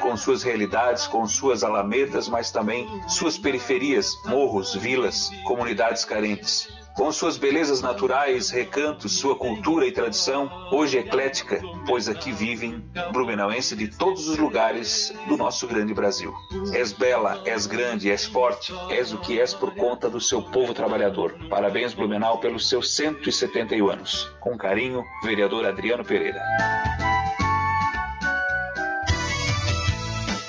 com suas realidades, com suas alamedas, mas também suas periferias, morros, vilas, comunidades carentes com suas belezas naturais, recantos, sua cultura e tradição, hoje eclética, pois aqui vivem blumenauenses de todos os lugares do nosso grande Brasil. És bela, és grande, és forte, és o que és por conta do seu povo trabalhador. Parabéns, Blumenau, pelos seus 171 anos. Com carinho, vereador Adriano Pereira.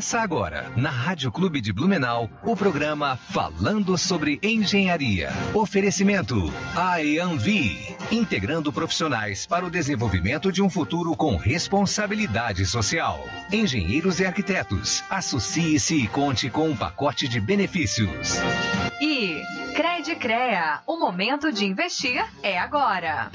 Começa agora, na Rádio Clube de Blumenau, o programa Falando sobre Engenharia. Oferecimento IAMV, integrando profissionais para o desenvolvimento de um futuro com responsabilidade social. Engenheiros e arquitetos, associe-se e conte com um pacote de benefícios. E Crede Crea, o momento de investir é agora.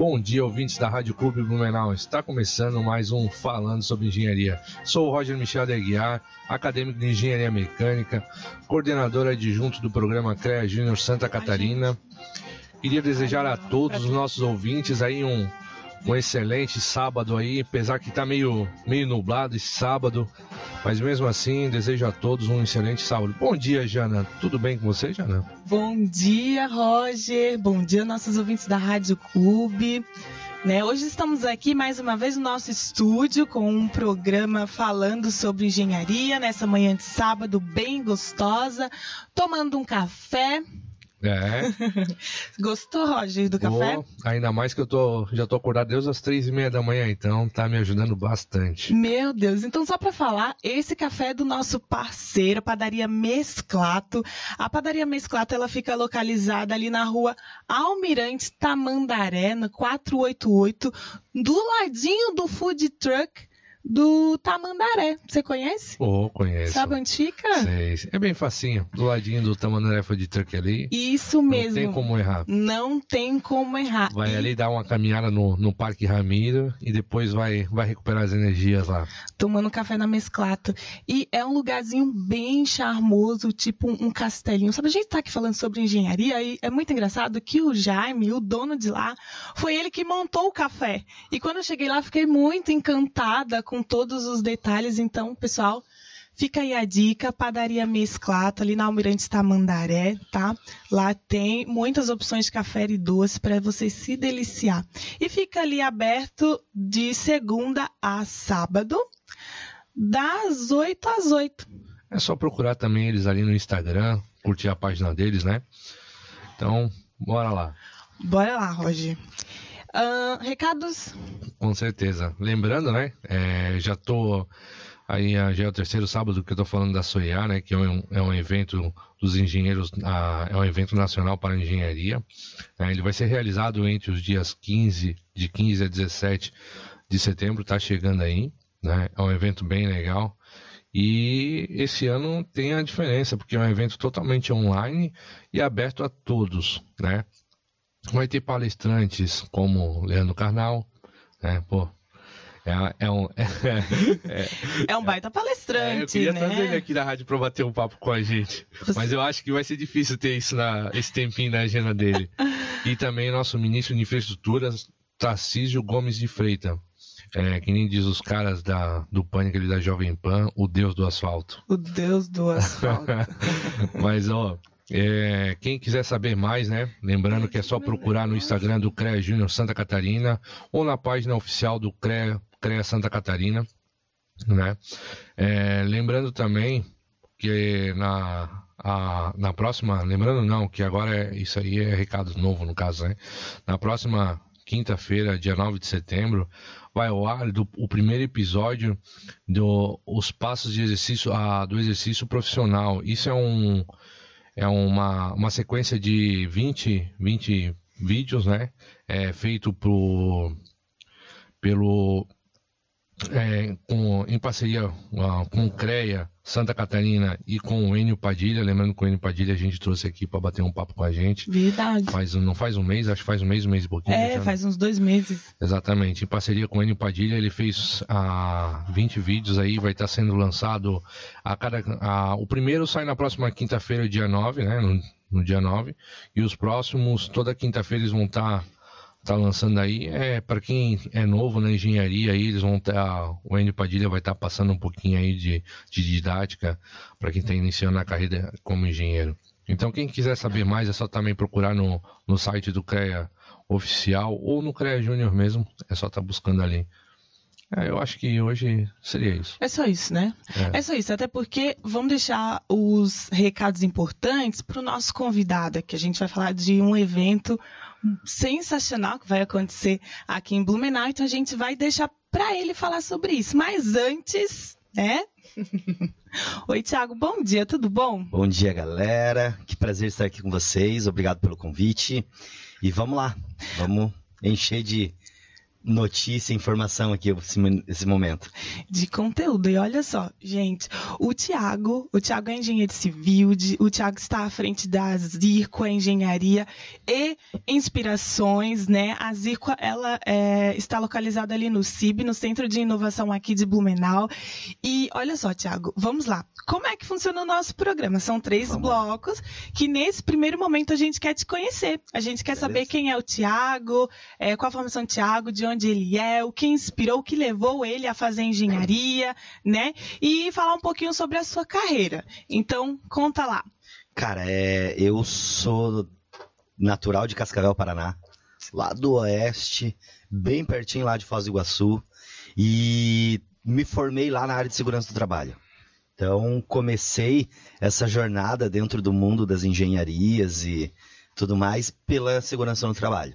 Bom dia, ouvintes da Rádio Clube Blumenau. Está começando mais um Falando sobre Engenharia. Sou o Roger Michel de Aguiar, acadêmico de Engenharia Mecânica, coordenador adjunto do programa CREA Júnior Santa Catarina. Queria desejar a todos os nossos ouvintes aí um, um excelente sábado aí, apesar que está meio, meio nublado esse sábado, mas mesmo assim desejo a todos um excelente sábado. Bom dia, Jana. Tudo bem com você, Jana? Bom dia, Roger. Bom dia, nossos ouvintes da Rádio Clube. Né, hoje estamos aqui mais uma vez no nosso estúdio com um programa falando sobre engenharia nessa manhã de sábado bem gostosa, tomando um café, é. Gostou, Roger, do café? Oh, ainda mais que eu tô, já tô acordado desde as três e meia da manhã, então tá me ajudando bastante. Meu Deus, então só para falar, esse café é do nosso parceiro, Padaria Mesclato. A Padaria Mesclato, ela fica localizada ali na rua Almirante Tamandaré, no 488, do ladinho do food truck do Tamandaré. Você conhece? Oh, conheço. Sabe fica? Sei. É bem facinho. Do ladinho do Tamandaré foi de truck ali. Isso mesmo. Não tem como errar. Não tem como errar. Vai e... ali dar uma caminhada no, no Parque Ramiro e depois vai, vai recuperar as energias lá. Tomando café na Mesclata. E é um lugarzinho bem charmoso, tipo um castelinho. Sabe, a gente tá aqui falando sobre engenharia e é muito engraçado que o Jaime, o dono de lá, foi ele que montou o café. E quando eu cheguei lá, fiquei muito encantada com todos os detalhes. Então, pessoal, fica aí a dica, padaria Mesclata, ali na Almirante Tamandaré, tá? Lá tem muitas opções de café e doce para você se deliciar. E fica ali aberto de segunda a sábado, das 8 às 8. É só procurar também eles ali no Instagram, curtir a página deles, né? Então, bora lá. Bora lá, Roger. Uh, recados? Com certeza. Lembrando, né? É, já tô aí já é o terceiro sábado que eu tô falando da SOIA, né? Que é um, é um evento dos engenheiros, uh, é um evento nacional para engenharia. Né, ele vai ser realizado entre os dias 15, de 15 a 17 de setembro, tá chegando aí, né? É um evento bem legal. E esse ano tem a diferença, porque é um evento totalmente online e aberto a todos, né? Vai ter palestrantes como Leandro Carnal, né? Pô, é, é, um, é, é, um baita palestrante, é, eu queria né? trazer ele aqui na rádio para bater um papo com a gente. Mas eu acho que vai ser difícil ter isso na, esse tempinho na agenda dele. E também nosso ministro de Infraestrutura, Tarcísio Gomes de Freita. É, que nem diz os caras da, do pânico ali da Jovem Pan, o deus do asfalto. O deus do asfalto. Mas, ó, é, quem quiser saber mais, né? Lembrando que é só procurar no Instagram do CREA Júnior Santa Catarina ou na página oficial do CREA, CREA Santa Catarina, né? É, lembrando também que na, a, na próxima, lembrando não, que agora é, isso aí é recado novo no caso, né? Na próxima quinta-feira, dia 9 de setembro, vai ao ar do, o primeiro episódio do os passos de exercício a, do exercício profissional. Isso é um é uma, uma sequência de 20, 20 vídeos, né? É, feito por, pelo é, com, em parceria uh, com o CREA Santa Catarina e com o Enio Padilha. Lembrando que o Enio Padilha a gente trouxe aqui para bater um papo com a gente. Verdade. Faz, não faz um mês, acho que faz um mês, um mês e pouquinho. É, já, faz uns dois meses. Exatamente. Em parceria com o Enio Padilha, ele fez ah, 20 vídeos aí, vai estar sendo lançado a cada. A, o primeiro sai na próxima quinta-feira, dia 9, né? No, no dia 9. E os próximos, toda quinta-feira, eles vão estar tá lançando aí. É, para quem é novo na engenharia, aí eles vão estar. o Enio Padilha vai estar tá passando um pouquinho aí de, de didática para quem está iniciando a carreira como engenheiro. Então, quem quiser saber mais, é só também procurar no, no site do CREA oficial ou no CREA Júnior mesmo. É só estar tá buscando ali. É, eu acho que hoje seria isso. É só isso, né? É. é só isso, até porque vamos deixar os recados importantes para o nosso convidado, que a gente vai falar de um evento sensacional que vai acontecer aqui em Blumenau, então a gente vai deixar para ele falar sobre isso. Mas antes, né? Oi, Thiago, bom dia, tudo bom? Bom dia, galera. Que prazer estar aqui com vocês. Obrigado pelo convite. E vamos lá, vamos encher de notícia, informação aqui nesse momento. De conteúdo. E olha só, gente, o Tiago, o Tiago é engenheiro civil, de, o Tiago está à frente da Zirco Engenharia e Inspirações, né? A Zirco, ela é, está localizada ali no CIB, no Centro de Inovação aqui de Blumenau. E olha só, Tiago, vamos lá. Como é que funciona o nosso programa? São três vamos. blocos que nesse primeiro momento a gente quer te conhecer. A gente quer Beleza. saber quem é o Tiago, é, qual a formação do Tiago, de onde ele é, o que inspirou, o que levou ele a fazer engenharia, né? E falar um pouquinho sobre a sua carreira. Então, conta lá. Cara, é, eu sou natural de Cascavel, Paraná, lá do oeste, bem pertinho lá de Foz do Iguaçu, e me formei lá na área de segurança do trabalho. Então, comecei essa jornada dentro do mundo das engenharias e tudo mais pela segurança no trabalho.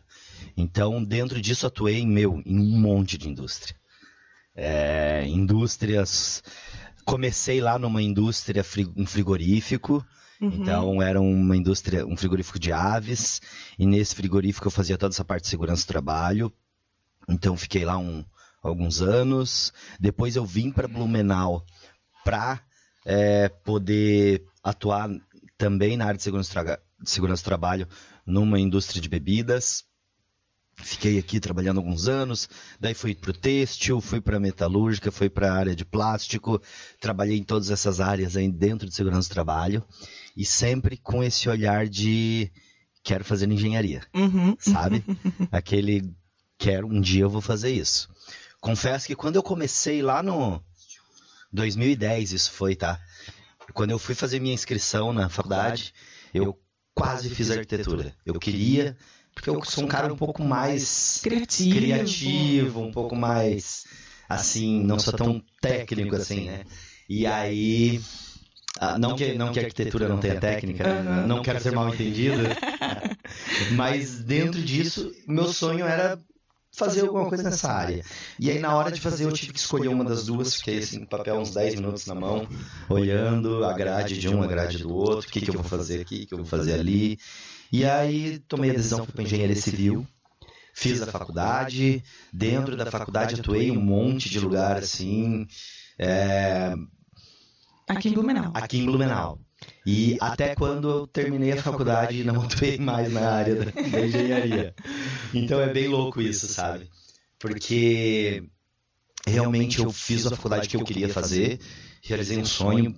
Então, dentro disso, atuei em meu, em um monte de indústria. É, indústrias. Comecei lá numa indústria, um frigorífico. Uhum. Então, era uma indústria, um frigorífico de aves. E nesse frigorífico eu fazia toda essa parte de segurança do trabalho. Então, fiquei lá um, alguns anos. Depois eu vim para Blumenau para é, poder atuar também na área de segurança, de segurança do trabalho numa indústria de bebidas. Fiquei aqui trabalhando alguns anos, daí fui para o têxtil, fui para a metalúrgica, fui para a área de plástico, trabalhei em todas essas áreas aí dentro de segurança do trabalho e sempre com esse olhar de quero fazer engenharia, uhum. sabe? Aquele quero um dia eu vou fazer isso. Confesso que quando eu comecei lá no 2010 isso foi, tá? Quando eu fui fazer minha inscrição na faculdade, eu quase fiz arquitetura. Eu queria porque eu sou um cara um pouco mais criativo, criativo um pouco mais assim, não sou tão técnico assim, né? E aí ah, não, que, não que a arquitetura não tenha técnica, né? não quero ser mal entendido, mas dentro disso, meu sonho era fazer alguma coisa nessa área. E aí, na hora de fazer, eu tive que escolher uma das duas, fiquei assim, com papel uns 10 minutos na mão, olhando a grade de um, a grade do outro, o que, que eu vou fazer aqui, o que eu vou fazer ali. E aí tomei a decisão para engenharia civil. Fiz a faculdade, dentro da faculdade atuei em um monte de lugar assim. É... Aqui em Blumenau. Aqui em Blumenau. E até quando eu terminei a faculdade não atuei mais na área da, da engenharia. Então é bem louco isso, sabe? Porque realmente eu fiz a faculdade que eu queria fazer, realizei um sonho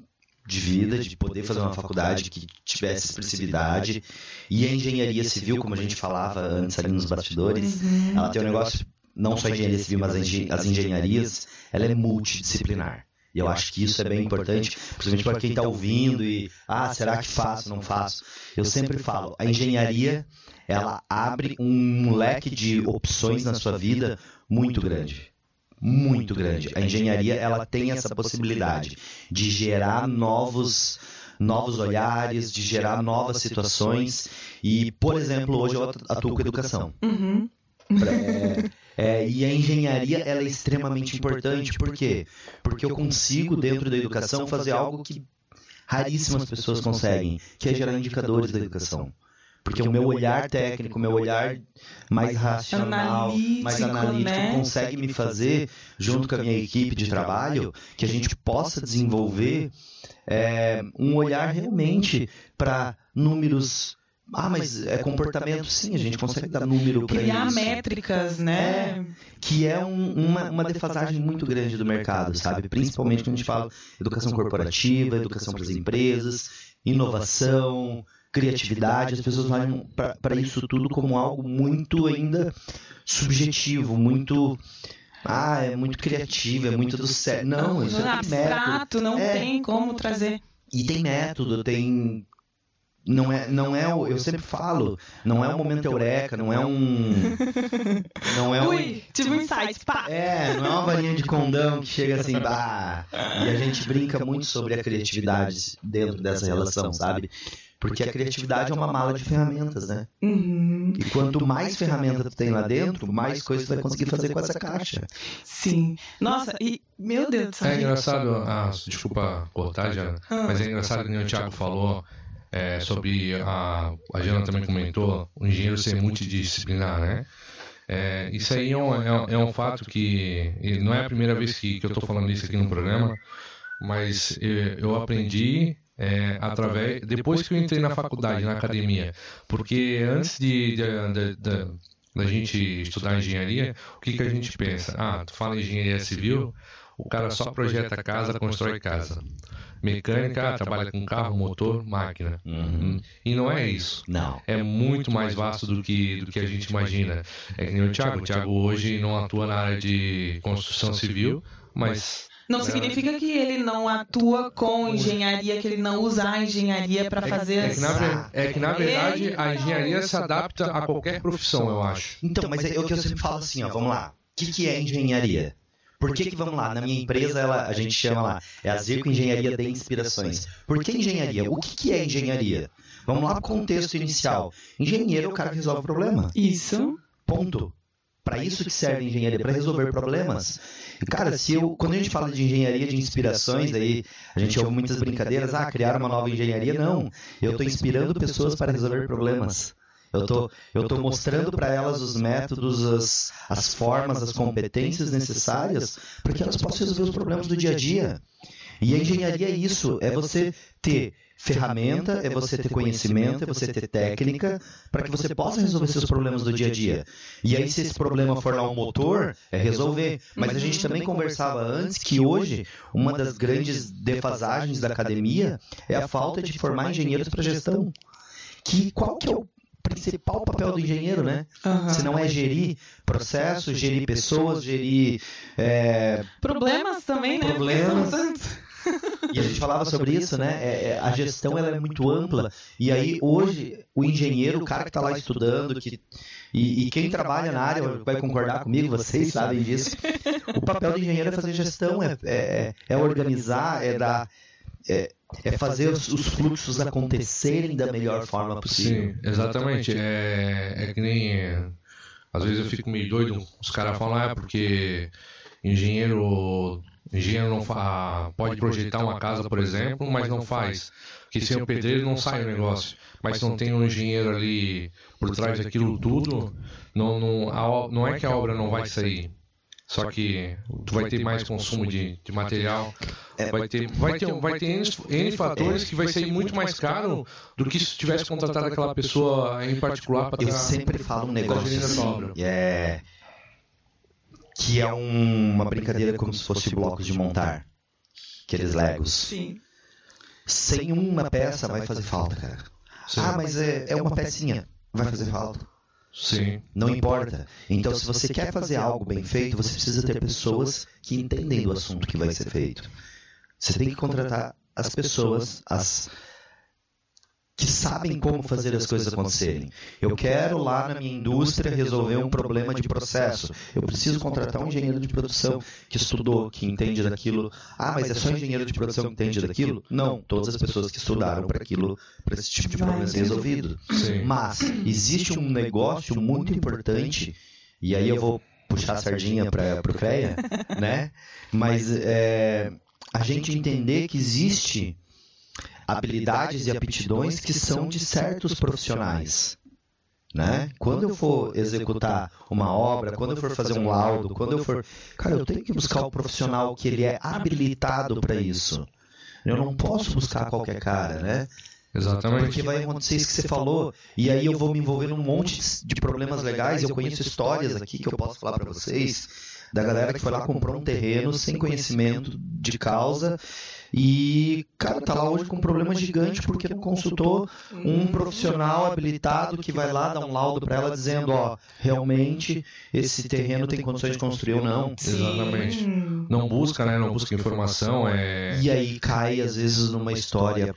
de vida, de poder fazer uma faculdade que tivesse expressividade. E a engenharia civil, como a gente falava antes ali nos bastidores, uhum. ela tem um negócio, não só a engenharia civil, mas as engenharias, ela é multidisciplinar. E eu acho que isso é bem importante, principalmente para quem está ouvindo e, ah, será que faço, não faço? Eu sempre falo, a engenharia, ela abre um leque de opções na sua vida muito grande muito grande. A engenharia ela tem essa possibilidade de gerar novos novos olhares, de gerar novas situações. E, por exemplo, hoje eu atuo com educação. Uhum. É, é, e a engenharia ela é extremamente importante. Por quê? Porque eu consigo, dentro da educação, fazer algo que raríssimas pessoas conseguem, que é gerar indicadores da educação. Porque o meu olhar técnico, o meu olhar mais racional, Analítico, mais analítico, né? consegue me fazer, junto com a minha equipe de trabalho, que a gente possa desenvolver é, um olhar realmente para números. Ah, mas é comportamento? Sim, a gente consegue dar número para Criar isso. métricas, né? Que é um- uma, uma defasagem muito grande do mercado, sabe? Principalmente quando a gente fala educação corporativa, educação para as empresas, inovação, criatividade. As pessoas olham para isso tudo como algo muito ainda subjetivo, muito. Ah, é muito criativo, é muito do sério. Não, isso é tudo método. abstrato, não É. tem como trazer. E tem método, tem. Não é, não é o. Eu sempre falo, não é um momento eureka, não é um. Não é um. Ui, tive um insight, pá! É, não é uma varinha de condão que chega assim, bah. E a gente brinca muito sobre a criatividade dentro dessa relação, sabe? Porque a criatividade é uma mala de ferramentas, né? Uhum, E quanto mais ferramenta tu tem lá dentro, mais coisa tu vai conseguir fazer com essa caixa. sim. Nossa, e meu Deus do céu. É engraçado, ah, desculpa cortar, Jana, Ah. mas é engraçado que nem o Thiago falou é, sobre a. A Jana também comentou, o engenheiro ser multidisciplinar, né? É, isso aí é um, é um- é um fato que e não é a primeira vez que, que eu estou falando isso aqui no programa, mas eh, eu aprendi é, através depois que eu entrei na faculdade, na academia, porque antes de, de, de- de- da gente estudar engenharia, o que, que a gente pensa? Ah, tu fala em engenharia civil, o cara só projeta casa, constrói casa. Mecânica, trabalha com carro, motor, máquina. Uhum. E não é isso. Não. É muito mais vasto do que, do que a gente imagina. É que nem o Thiago. O Thiago hoje não atua na área de construção civil, mas Não significa que ele não atua com engenharia, que ele não usa a engenharia para fazer. é que, na, é que na verdade a engenharia se adapta a qualquer profissão, eu acho. Então, mas é o que eu sempre falo assim, ó, vamos lá. O que, que é engenharia? Por que, que, vamos lá, na minha empresa ela, a gente chama lá, é a Zico Engenharia de Inspirações. Por que engenharia? O que, que é engenharia? Vamos lá para o contexto inicial. Engenheiro é o cara que resolve problema. Isso. Ponto. Para isso que serve a engenharia, para resolver problemas. E, cara, se eu, quando a gente fala de engenharia de inspirações, aí a gente ouve muitas brincadeiras, ah, criar uma nova engenharia. Não. Eu estou inspirando pessoas para resolver problemas. Eu tô, eu tô mostrando para elas os métodos, as, as formas, as competências necessárias para que elas possam resolver os problemas do dia a dia. E a engenharia é isso, é você ter ferramenta, é você ter conhecimento, é você ter técnica para que você possa resolver seus problemas do dia a dia. E aí, se esse problema for lá um motor, é resolver. Mas a gente também conversava antes que hoje uma das grandes defasagens da academia é a falta de formar engenheiros para gestão. Que qual que é o principal papel do engenheiro, né? Aham. Se não é gerir processos, gerir pessoas, gerir é, Problemas também, né? Problemas. E a gente falava sobre isso, né? É, é, a gestão ela é muito ampla. E aí, hoje, o engenheiro, o cara que está lá estudando, que, e, e quem trabalha na área vai concordar comigo, vocês sabem disso. O papel do engenheiro é fazer gestão, é, é, é organizar, é dar. É, é fazer os, os fluxos acontecerem da melhor forma possível. Sim, exatamente. É, é que nem. Às vezes eu fico meio doido, os caras falam, ah, porque engenheiro. Engenheiro não fa... pode projetar uma casa, por exemplo, mas não faz. Porque sem o pedreiro não sai o negócio. Mas se não tem um engenheiro ali por trás daquilo tudo, não, não, a o- não é que a obra não vai sair. Só que tu vai ter mais consumo de, de material. Vai ter, vai ter, vai ter N, N fatores que vai sair muito mais caro do que se tivesse contratado aquela pessoa em particular para Eu sempre falo um negócio assim, é, que é um- uma brincadeira como se fosse blocos de montar. Aqueles legos. Sim. Sem uma peça vai fazer falta, cara. Ah, mas é, é uma pecinha. Vai fazer falta. Sim. Não importa. Então, se você quer fazer algo bem feito, você precisa ter pessoas que entendem do assunto que vai ser feito. Você tem que contratar as pessoas, as que sabem como fazer as coisas acontecerem. Eu quero lá na minha indústria resolver um problema de processo. Eu preciso contratar um engenheiro de produção que estudou, que entende daquilo. Ah, mas é só engenheiro de produção que entende daquilo? Não, todas as pessoas que estudaram para aquilo, para esse tipo de problema ser resolvido. Sim. Mas existe um negócio muito importante, e aí eu vou puxar a sardinha para o CREA, né? Mas é, a gente entender que existe habilidades e aptidões que são de certos profissionais. Né? Quando eu for executar uma obra, quando eu for fazer um laudo, quando eu for. Cara, eu tenho que buscar o profissional que ele é habilitado para isso. Eu não posso buscar qualquer cara, né? Exatamente. Porque vai acontecer isso que você falou, e aí eu vou me envolver num monte de problemas legais. Eu conheço histórias aqui que eu posso falar para vocês da galera que foi lá comprou um terreno sem conhecimento de causa e, cara, tá lá hoje com um problema gigante porque não consultou um profissional habilitado que vai lá dar um laudo para ela dizendo, ó, realmente esse terreno tem condições de construir ou não. Exatamente. Não busca, né? Não busca informação. É... E aí cai, às vezes, numa história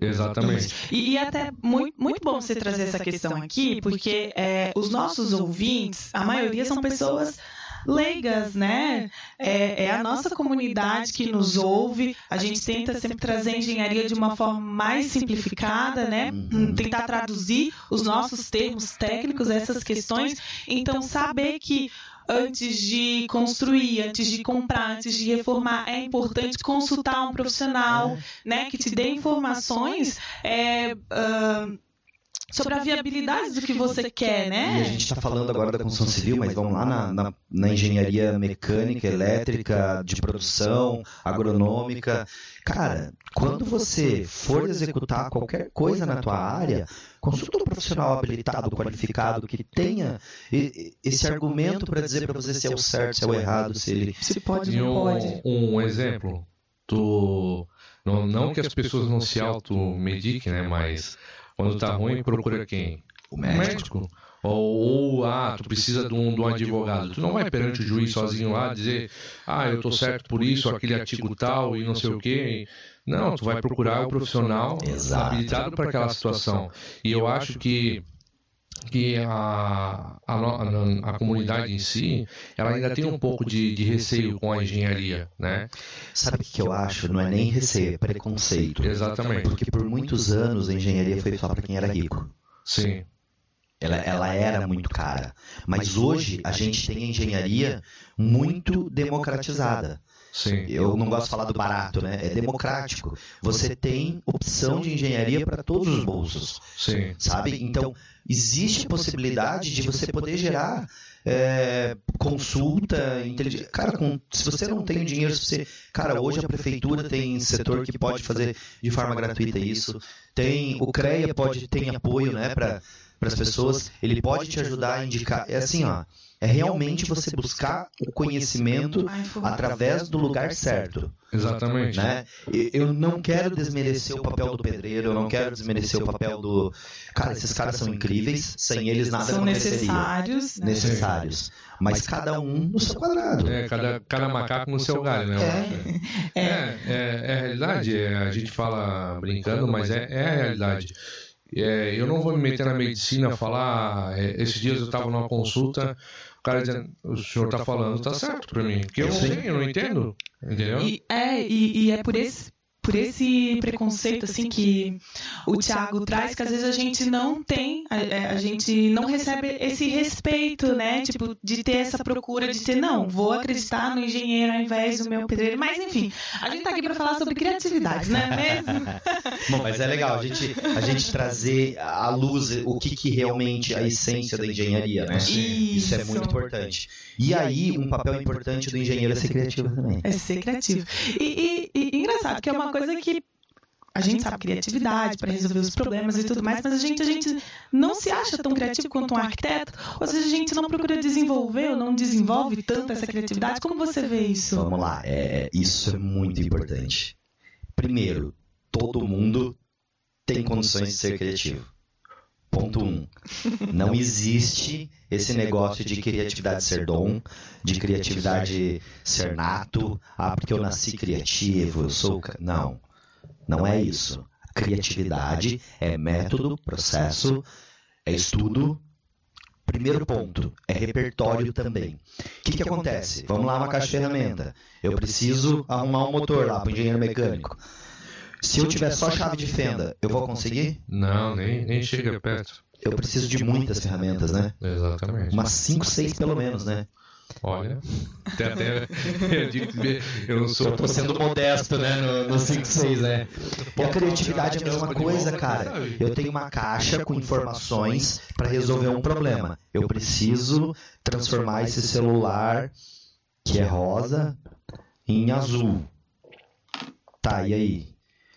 Exatamente. E, e até muito, muito bom você trazer essa questão aqui, porque é, os nossos ouvintes, a maioria são pessoas leigas, né? É, é, a nossa comunidade que nos ouve. A gente tenta sempre trazer a engenharia de uma forma mais simplificada, né? Hum, tentar traduzir os nossos termos técnicos, essas questões. Então, saber que antes de construir, antes de comprar, antes de reformar, é importante consultar um profissional, né, que te dê informações. É, uh, sobre a viabilidade do que você quer, né? E a gente está falando agora da construção civil, mas vamos lá na, na, na, engenharia mecânica, elétrica, de produção, agronômica. Cara, quando você for executar qualquer coisa na tua área, consulta um profissional habilitado, qualificado, que tenha esse argumento para dizer para você se é o certo, se é o errado, se ele se pode não pode. Um, um exemplo, tu não, não que as pessoas não se automediquem, né, mas quando tá ruim, procura quem? O médico. Ou, ou, ah, tu precisa de um, de um advogado. Tu não vai perante o juiz sozinho lá dizer, ah, eu tô certo por isso, aquele artigo tal e não sei o quê. Não, tu vai procurar o profissional habilitado para aquela situação. E eu acho que que a, a, a, a, comunidade em si, ela ainda tem um pouco de, de receio com a engenharia, né? Sabe o que eu acho? Não é nem receio, é preconceito. Exatamente. Porque por muitos anos a engenharia foi só para quem era rico. Sim. Ela, ela era muito cara. Mas hoje a gente tem a engenharia muito democratizada. Sim. Eu não gosto de falar do barato, né? É democrático. Você tem opção de engenharia para todos os bolsos. Sim. Sabe? Então, existe a possibilidade de você poder gerar é, consulta inteligente. Cara, com, se você não tem dinheiro, se você. Cara, hoje a prefeitura tem setor que pode fazer de forma gratuita isso. Tem. O CREA pode tem apoio, né, para as pessoas. Ele pode te ajudar a indicar. É assim, ó. É realmente você buscar o conhecimento através do lugar certo. Exatamente. Né? Eu não quero desmerecer o papel do pedreiro, eu não quero desmerecer o papel do. Cara, esses caras são incríveis, sem eles nada são necessários. Né? Necessários. Mas cada um no seu quadrado. É, cada, cada macaco no seu galho, né? É, é, é, é a realidade. É, a gente fala brincando, mas é, é a realidade. É, eu não vou me meter na medicina falar. É, esses dias eu estava numa consulta, o cara dizendo, o senhor está falando, tá certo para mim. Porque eu não sei, eu não entendo. Entendeu? E, é, e, e é por esse por esse preconceito assim que o Tiago traz, que às vezes a gente não tem, a, é, a, gente não recebe esse respeito, né? Tipo, de ter essa procura de ter, não, vou acreditar no engenheiro ao invés do meu pedreiro. Mas enfim, a gente tá aqui para falar sobre criatividade, né mesmo? Bom, mas é legal a gente, a gente trazer à luz o que, que realmente é a essência da engenharia, né? Isso, Isso é muito importante. E aí, um papel importante do engenheiro é ser criativo também. É ser criativo. E, e, e engraçado, que é uma coisa que a gente sabe criatividade para resolver os problemas e tudo mais, mas a gente, a gente não se acha tão criativo quanto um arquiteto, ou seja, a gente não procura desenvolver ou não desenvolve tanto essa criatividade. Como você vê isso? Vamos lá, é, isso é muito importante. Primeiro, todo mundo tem condições de ser criativo. Ponto um. Não existe esse negócio de criatividade ser dom, de criatividade ser nato. Ah, porque eu nasci criativo, eu sou. Não. Não é isso. criatividade é método, processo, é estudo. Primeiro ponto, é repertório também. O que, que acontece? Vamos lá, uma caixa de ferramenta. Eu preciso arrumar um motor lá para o engenheiro mecânico. Se eu tiver só chave de fenda, eu vou conseguir? Não, nem, nem chega perto. Eu preciso de muitas ferramentas, né? Exatamente. Umas 5, 6 pelo menos, né? Olha, até, até, eu, digo, eu não sou. Tô sendo modesto, né? No, no 5-6, né? E a criatividade é a mesma coisa, cara. Eu tenho uma caixa com informações para resolver um problema. Eu preciso transformar esse celular, que é rosa, em azul. Tá, e aí?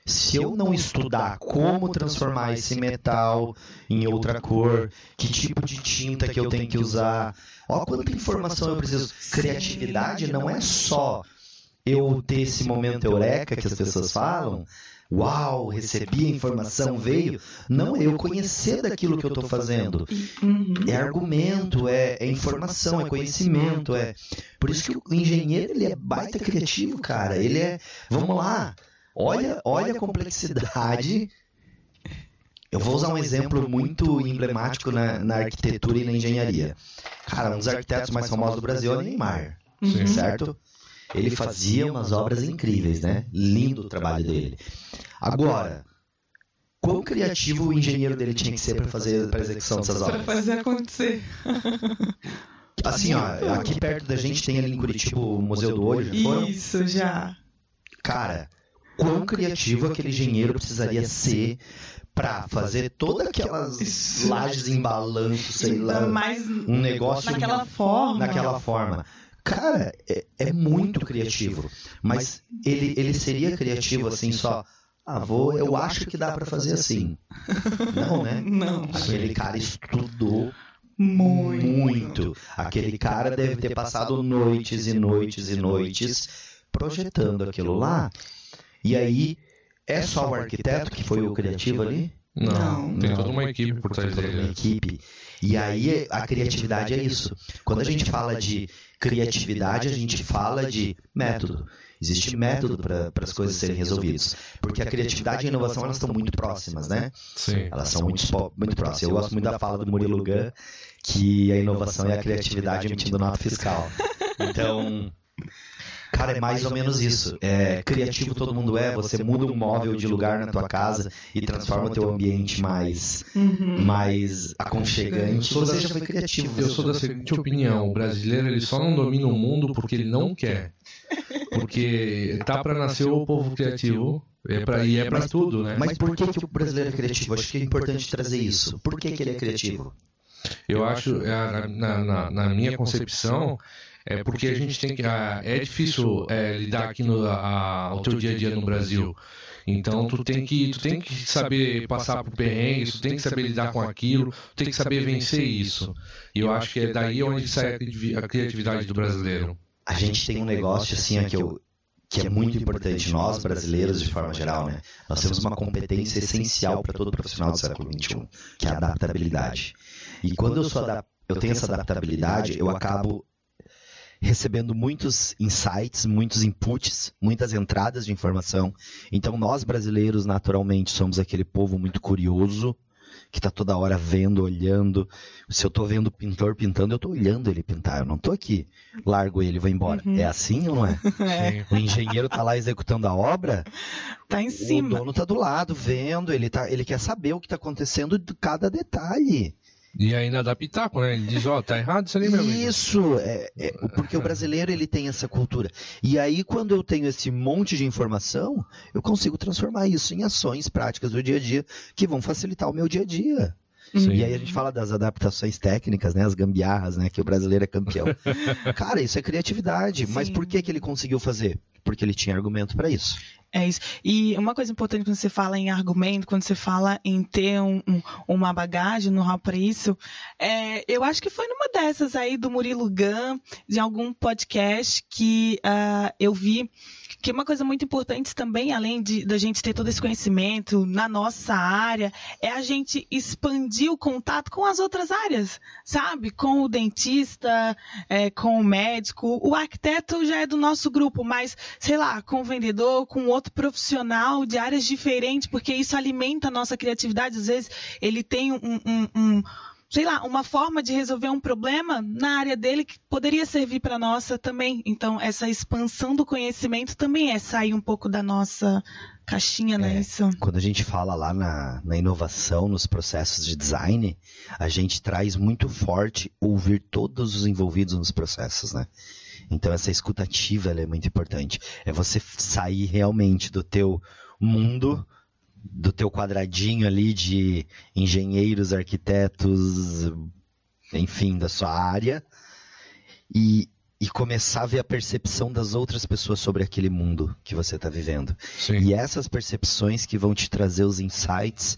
Se eu não estudar como transformar esse metal em outra cor, que tipo de tinta que eu tenho que usar, ó quanta informação eu preciso. Criatividade não é só eu ter esse momento eureka que as pessoas falam, uau, recebi a informação, veio. Não, é eu conhecer daquilo que eu estou fazendo. É argumento, é, é, informação, é conhecimento. é Por isso que o engenheiro ele é baita criativo, cara. Ele é, vamos lá, Olha, olha a complexidade. Eu vou usar um exemplo muito emblemático na, na arquitetura e na engenharia. Cara, um dos arquitetos mais famosos do Brasil é o Neymar, uhum. certo? Ele fazia umas obras incríveis, né? Lindo o trabalho dele. Agora, quão criativo o engenheiro dele tinha que ser para fazer a execução dessas obras? Para fazer acontecer. Assim, ó, aqui perto da gente tem ali em Curitiba o Museu do Olho, já foram? Isso, já. Cara, quão criativo aquele engenheiro precisaria ser para fazer todas aquelas lajes em balanço, sei lá, um negócio naquela forma. Naquela forma. Cara, é, é, muito criativo, mas ele, ele seria criativo assim só. Ah, vou, eu acho que dá para fazer assim. Não, né? Não. Aquele cara estudou muito. muito. Aquele cara deve ter passado noites e noites e noites projetando aquilo lá e aí, é só o arquiteto que foi o criativo ali? Não, não tem toda uma equipe por trás dele. Uma equipe. E aí a criatividade é isso. Quando a gente fala de criatividade, a gente fala de método. Existe método para as coisas serem resolvidas. Porque a criatividade e a inovação elas estão muito próximas, né? Sim. Elas são muito, muito próximas. Eu gosto muito da fala do Murilo Gun, que a inovação e a criatividade emitindo nota fiscal. Então, Cara, é mais ou menos isso. É, criativo todo mundo é, você muda um móvel de lugar na tua casa e transforma o teu ambiente mais, uhum. mais aconchegante. Você já foi criativo. Eu sou da seguinte opinião: o brasileiro ele só não domina o mundo porque ele não quer. Porque tá para nascer o povo criativo. É pra, e é para tudo, né? Mas por que, que o brasileiro é criativo? Acho que é importante trazer isso. Por que, que ele é criativo? Eu acho, é, na, na, na minha concepção, é porque a gente tem que. Ah, é difícil é, lidar aqui no a, ao teu dia a dia no Brasil. Então tu tem que tu tem que saber passar por perrengues, tu tem que saber lidar com aquilo, tu tem que saber vencer isso. E eu acho que é daí onde sai a criatividade do brasileiro. A gente tem um negócio assim que eu que é muito importante, nós brasileiros de forma geral, né? Nós temos uma competência essencial para todo profissional do século XXI, que é a adaptabilidade. E quando eu sou eu tenho essa adaptabilidade, eu acabo recebendo muitos insights, muitos inputs, muitas entradas de informação. Então, nós brasileiros, naturalmente, somos aquele povo muito curioso, que está toda hora vendo, olhando. Se eu estou vendo o pintor pintando, eu estou olhando ele pintar. Eu não estou aqui, largo ele, vou embora. Uhum. É assim ou não é? é. O engenheiro está lá executando a obra. Tá em cima. O dono está do lado, vendo. Ele, tá, ele quer saber o que está acontecendo de cada detalhe. E ainda dá pitaco, né? Ele diz, ó, oh, tá errado isso ali, meu amigo. Isso, é, é, porque o brasileiro ele tem essa cultura. E aí, quando eu tenho esse monte de informação, eu consigo transformar isso em ações práticas do dia a dia que vão facilitar o meu dia a dia. Sim. E aí a gente fala das adaptações técnicas, né? As gambiarras, né? Que o brasileiro é campeão. Cara, isso é criatividade. Sim. Mas por que, que ele conseguiu fazer? Porque ele tinha argumento para isso. É isso. E uma coisa importante quando você fala em argumento, quando você fala em ter um, um, uma bagagem no rap para isso, é, eu acho que foi numa dessas aí do Murilo Gun, de algum podcast que uh, eu vi que uma coisa muito importante também, além de da gente ter todo esse conhecimento na nossa área, é a gente expandir o contato com as outras áreas, sabe? Com o dentista, é, com o médico. O arquiteto já é do nosso grupo, mas, sei lá, com o vendedor, com outro profissional de áreas diferentes, porque isso alimenta a nossa criatividade. Às vezes ele tem um, um, um sei lá, uma forma de resolver um problema na área dele que poderia servir para nossa também. Então, essa expansão do conhecimento também é sair um pouco da nossa caixinha, né? É, Isso. Quando a gente fala lá na, na inovação, nos processos de design, a gente traz muito forte ouvir todos os envolvidos nos processos, né? Então essa escutativa é muito importante. É você sair realmente do teu mundo, do teu quadradinho ali de engenheiros, arquitetos, enfim, da sua área, e, e começar a ver a percepção das outras pessoas sobre aquele mundo que você está vivendo. Sim. E essas percepções que vão te trazer os insights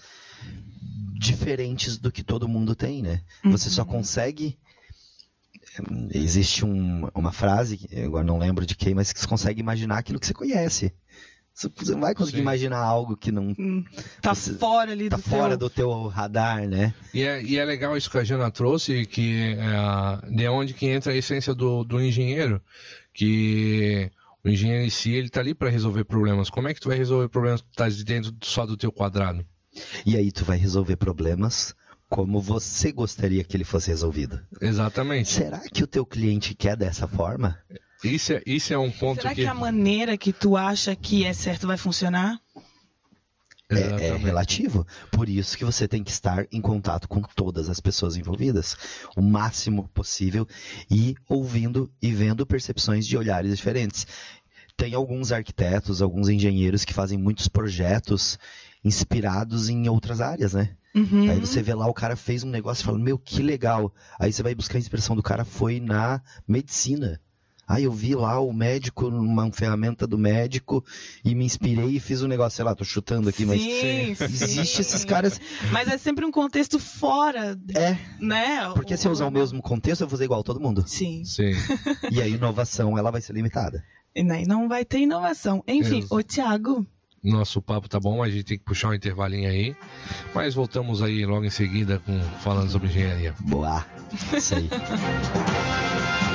diferentes do que todo mundo tem, né? Você só consegue. Existe um- uma frase, agora não lembro de quem, mas que você consegue imaginar aquilo que você conhece. Você não vai conseguir Sim. imaginar algo que não Hum, Tá Você fora ali tá do fora teu... do teu radar, né? E é, e é legal isso que a Jana trouxe, que é, de onde que entra a essência do, do engenheiro, que o engenheiro em si, ele tá ali para resolver problemas. Como é que tu vai resolver problemas que tá dentro só do teu quadrado? E aí tu vai resolver problemas como você gostaria que ele fosse resolvido. Exatamente. Será que o teu cliente quer dessa forma? Isso é, isso é um ponto Será que... que a maneira que tu acha que é certo vai funcionar? É, é relativo. Por isso que você tem que estar em contato com todas as pessoas envolvidas, o máximo possível, e ouvindo e vendo percepções de olhares diferentes. Tem alguns arquitetos, alguns engenheiros que fazem muitos projetos inspirados em outras áreas, né? Uhum. Aí você vê lá, o cara fez um negócio e fala, meu, que legal. Aí você vai buscar a inspiração do cara, foi na medicina. Aí eu vi lá o médico, uma ferramenta do médico, e me inspirei e fiz um negócio, sei lá, tô chutando aqui, mas Sim, sim. existe esses caras. Mas é sempre um contexto fora, É, né? porque se eu usar o mesmo contexto, eu vou fazer igual todo mundo. Sim. Sim. E a inovação, ela vai ser limitada. E não vai ter inovação. Enfim, Exato. ô Tiago, Nosso papo tá bom, mas a gente tem que puxar um intervalinho aí. Mas voltamos aí logo em seguida com falando sobre engenharia. Boa. Isso aí.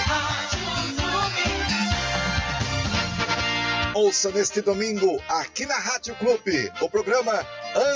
Ouça neste domingo, aqui na Rádio Clube, o programa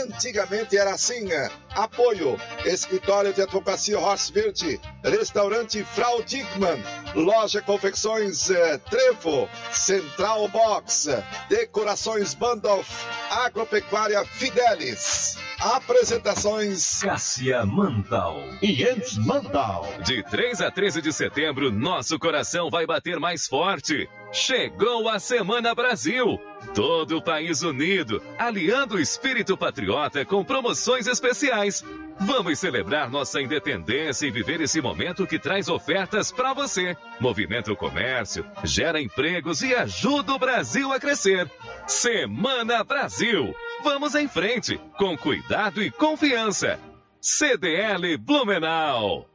Antigamente Era Assim. Apoio: Escritório de Advocacia Horst Verde, Restaurante Frau Dickmann, Loja Confecções eh, Trevo, Central Box, Decorações Bandolf, Agropecuária Fidelis. Apresentações Cássia Mantal. E Jens Mandal. De 3 a 13 de setembro, nosso coração vai bater mais forte. Chegou a Semana Brasil. Todo o país unido, aliando o espírito patriota com promoções especiais. Vamos celebrar nossa independência e viver esse momento que traz ofertas para você. Movimenta o comércio, gera empregos e ajuda o Brasil a crescer. Semana Brasil. Vamos em frente, com cuidado e confiança. CDL Blumenau.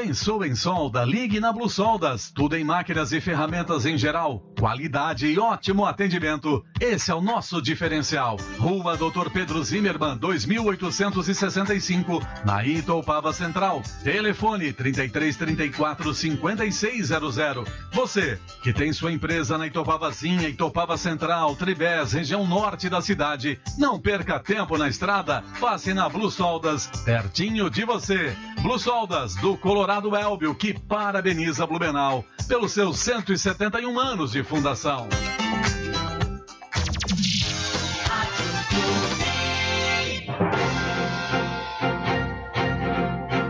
Pensou em solda? Ligue na Blue Soldas. Tudo em máquinas e ferramentas em geral. Qualidade e ótimo atendimento. Esse é o nosso diferencial. Rua Doutor Pedro Zimmermann, 2865, na Itoupava Central. Telefone 3334 5600. Você que tem sua empresa na Itopavazinha, Itopava Central, Tribés, região norte da cidade, não perca tempo na estrada. Passe na Blue Soldas, pertinho de você. Blue Soldas do Colorado Elbio, que parabeniza Blumenau pelos seus 171 anos de fundação.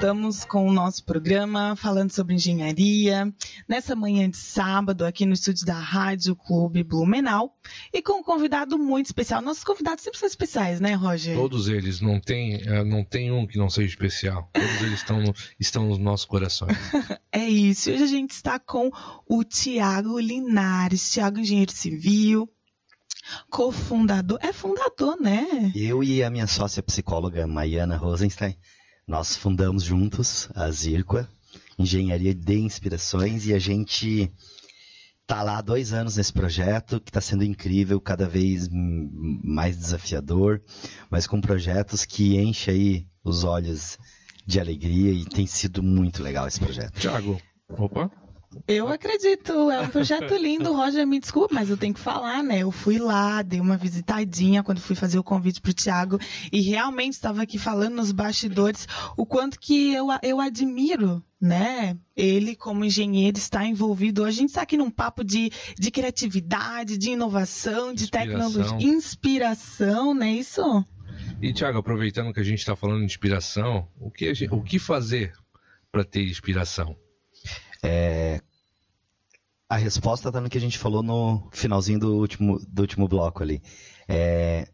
Voltamos com o nosso programa falando sobre engenharia, nessa manhã de sábado, aqui no estúdio da Rádio Clube Blumenau, e com um convidado muito especial. Nossos convidados sempre são especiais, né, Roger? Todos eles, não tem, eh, não tem um que não seja especial. Todos eles estão, no, estão nos nossos corações. é isso. Hoje a gente está com o Tiago Linares, Tiago Engenheiro Civil, cofundador, é fundador, né? Eu e a minha sócia psicóloga, Maiana Rosenstein, nós fundamos juntos a Zirqua, Engenharia de Inspirações, e a gente tá lá há dois anos nesse projeto, que está sendo incrível, cada vez mais desafiador, mas com projetos que enchem aí os olhos de alegria e tem sido muito legal esse projeto. Tiago, opa, eu acredito, é um projeto lindo, Roger, me desculpa, mas eu tenho que falar, né? Eu fui lá, dei uma visitadinha quando fui fazer o convite para o Tiago e realmente estava aqui falando nos bastidores o quanto que eu, eu admiro, né? Ele, como engenheiro, está envolvido. A gente está aqui num papo de, de criatividade, de inovação, de Inspiração. tecnologia, inspiração, não é isso? E, Tiago, aproveitando que a gente está falando de inspiração, o que, gente- o que fazer para ter inspiração? É, a resposta está no que a gente falou no finalzinho do último, do último bloco ali. É,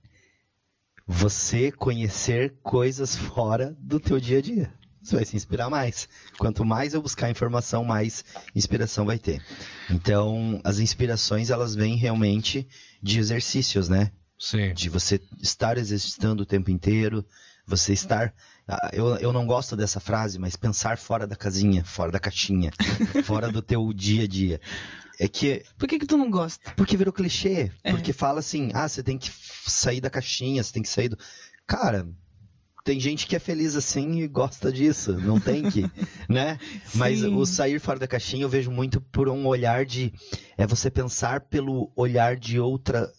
você conhecer coisas fora do teu dia a dia. Você vai se inspirar mais. Quanto mais eu buscar informação, mais inspiração vai ter. Então, as inspirações, elas vêm realmente de exercícios, né? Sim. De você estar exercitando o tempo inteiro, você estar. Ah, Eu, eu não gosto dessa frase, mas pensar fora da casinha, fora da caixinha, fora do teu dia a dia. É que. Por que, que tu não gosta? Porque virou clichê. É. Porque fala assim, ah, você tem que sair da caixinha, você tem que sair do. Cara, tem gente que é feliz assim e gosta disso. Não tem que, né? Mas Sim. o sair fora da caixinha eu vejo muito por um olhar de. É você pensar pelo olhar de outra.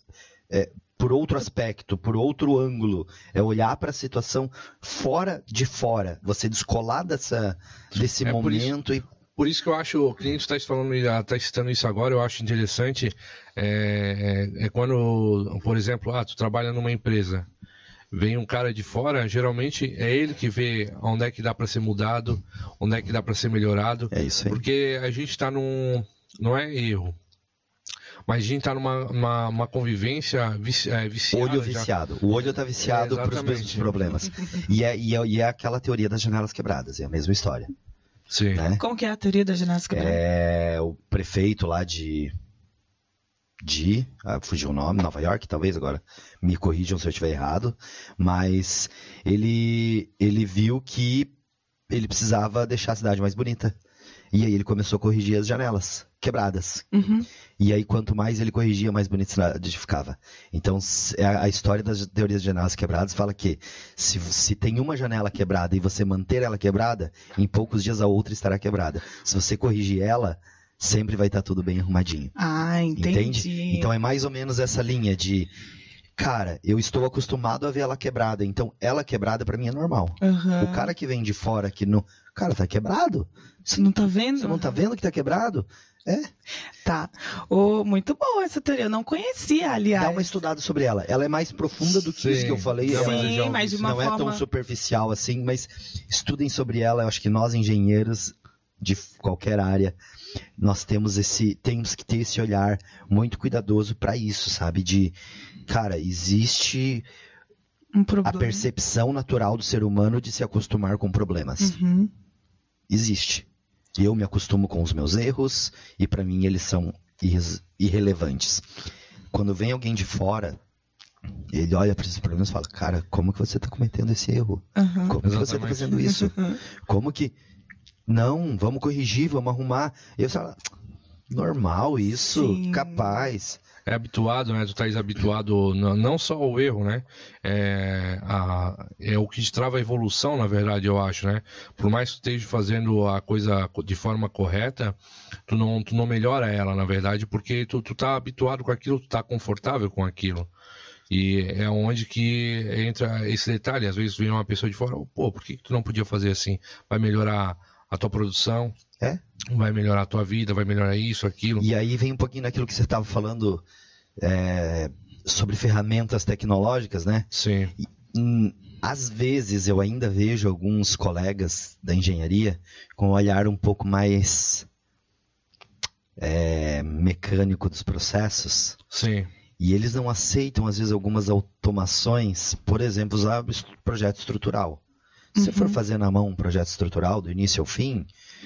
é, por outro aspecto, por outro ângulo. É olhar para a situação fora de fora. Você descolar dessa, desse É por isso- momento e. Por isso que eu acho, o cliente está falando, está citando isso agora, eu acho interessante, é, é- é quando, por exemplo, ah, tu trabalha numa empresa, vem um cara de fora, geralmente é ele que vê onde é que dá para ser mudado, onde é que dá para ser melhorado, É isso aí. porque a gente está num, não é erro, mas a gente está numa uma, uma convivência vici, é, viciada. Olho já. viciado. O olho tá viciado É, para os mesmos problemas. E é, e, é, e é aquela teoria das janelas quebradas, é a mesma história. Sim. Né? Como que é a teoria da ginástica? branca? É o prefeito lá de. De. Ah, fugiu o nome, Nova York, talvez agora. Me corrijam se eu estiver errado. Mas ele, ele viu que ele precisava deixar a cidade mais bonita. E aí ele começou a corrigir as janelas quebradas. Uhum. E aí, quanto mais ele corrigia, mais cidade ficava. Então, é a história das teorias de janelas quebradas fala que se, se tem uma janela quebrada e você manter ela quebrada, em poucos dias a outra estará quebrada. Se você corrigir ela, sempre vai estar tudo bem arrumadinho. Ah, entendi. Entende? Então é mais ou menos essa linha de. Cara, eu estou acostumado a ver ela quebrada, então ela quebrada pra mim é normal. Aham. O cara que vem de fora que não. Cara, tá quebrado? Você não tá vendo? Você não tá vendo que tá quebrado? É. Tá. Ô, muito boa essa teoria. Eu não conhecia, aliás. Dá uma estudada sobre ela. Ela é mais profunda do que Sim. isso que eu falei. Ela mas já Sim, mas de uma não é forma... tão superficial assim, mas estudem sobre ela. Eu acho que nós, engenheiros de qualquer área, nós temos esse, temos que ter esse olhar muito cuidadoso para isso, sabe? De, cara, existe um a percepção natural do ser humano de se acostumar com problemas. Uhum. Existe. Eu me acostumo com os meus erros e para mim eles são irrelevantes. Quando vem alguém de fora, ele olha para esses problemas e fala: Cara, como que você está cometendo esse erro? Uhum. Como que você está fazendo isso? Como que. Não, vamos corrigir, vamos arrumar. E eu falo: Normal isso, Sim. capaz. É habituado, né? Tu estás habituado não só ao erro, né? É, a- é o que trava a evolução, na verdade, eu acho, né? Por mais que tu esteja fazendo a coisa co- de forma correta, tu não, tu não melhora ela, na verdade, porque tu, tu tá habituado com aquilo, tu tá confortável com aquilo. E é onde que entra esse detalhe. Às vezes vem uma pessoa de fora, pô, por que que tu não podia fazer assim? Vai melhorar a tua produção, É? vai melhorar a tua vida, vai melhorar isso, aquilo. E aí vem um pouquinho daquilo que você estava falando é, sobre ferramentas tecnológicas, né? Sim. Hum, às vezes eu ainda vejo alguns colegas da engenharia com um olhar um pouco mais é, mecânico dos processos. Sim. E eles não aceitam, às vezes, algumas automações, por exemplo, usar projeto estrutural. Se você for Uhum. fazer na mão um projeto estrutural do início ao fim,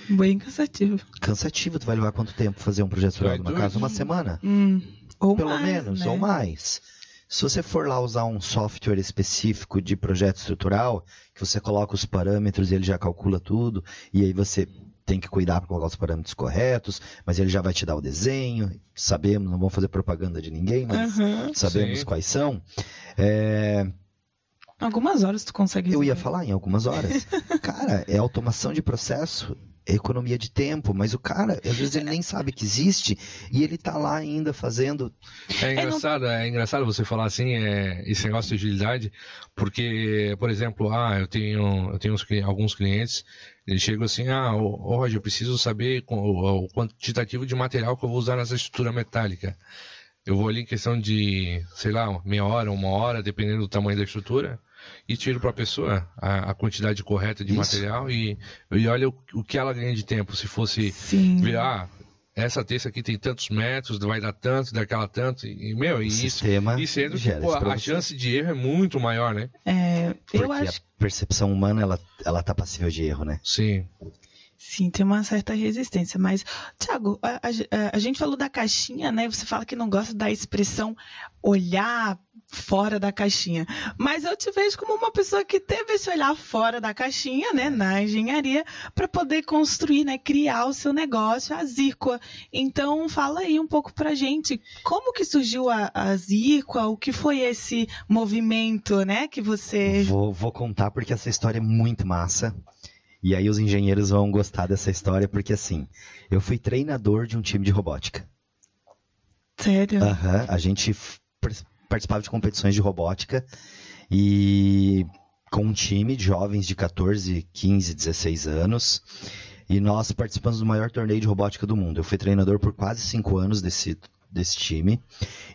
Bem cansativo. cansativo. Tu vai levar quanto tempo fazer um projeto estrutural de uma casa? Uma semana? Hum, ou Pelo mais, menos, né? ou mais. Se você for lá usar um software específico de projeto estrutural, que você coloca os parâmetros e ele já calcula tudo, e aí você tem que cuidar para colocar os parâmetros corretos, mas ele já vai te dar o desenho, sabemos, não vamos fazer propaganda de ninguém, mas Aham. sabemos Sim. quais são. É, Algumas horas tu consegue eu ia falar em algumas horas. Cara, é automação de processo, é economia de tempo, mas o cara, às vezes ele nem sabe que existe e ele tá lá ainda fazendo. É engraçado, é engraçado você falar assim, é, esse negócio de agilidade, porque, por exemplo, ah, eu tenho, eu tenho uns alguns clientes, eles chegam assim, ah, ô, Roger, eu preciso saber o, o quantitativo de material que eu vou usar nessa estrutura metálica. Eu vou ali em questão de, sei lá, meia hora, uma hora, dependendo do tamanho da estrutura, e tiro para a pessoa a, quantidade correta de Isso. material e, e olha o, o que ela ganha de tempo. Se fosse Sim. ver, ah, essa terça aqui tem tantos metros, vai dar tanto, daquela tanto, e, meu, e isso, e sendo que pô, a chance de erro é muito maior, né? É, Porque eu acho a percepção humana, ela, ela tá passível de erro, né? Sim. Sim, tem uma certa resistência. Mas, Thiago, a, a- a gente falou da caixinha, né? Você fala que não gosta da expressão olhar fora da caixinha. Mas eu te vejo como uma pessoa que teve esse olhar fora da caixinha, né? Na engenharia, para poder construir, né? Criar o seu negócio, a Zirqua. Então, fala aí um pouco pra gente. Como que surgiu a, a Zirqua? O que foi esse movimento, né? Que você... Vou, vou contar porque essa história é muito massa. E aí os engenheiros vão gostar dessa história, porque assim, eu fui treinador de um time de robótica. Sério? Aham, a gente participava de competições de robótica e com um time de jovens de 14, 15, 16 anos. E nós participamos do maior torneio de robótica do mundo. Eu fui treinador por quase cinco anos desse, desse time.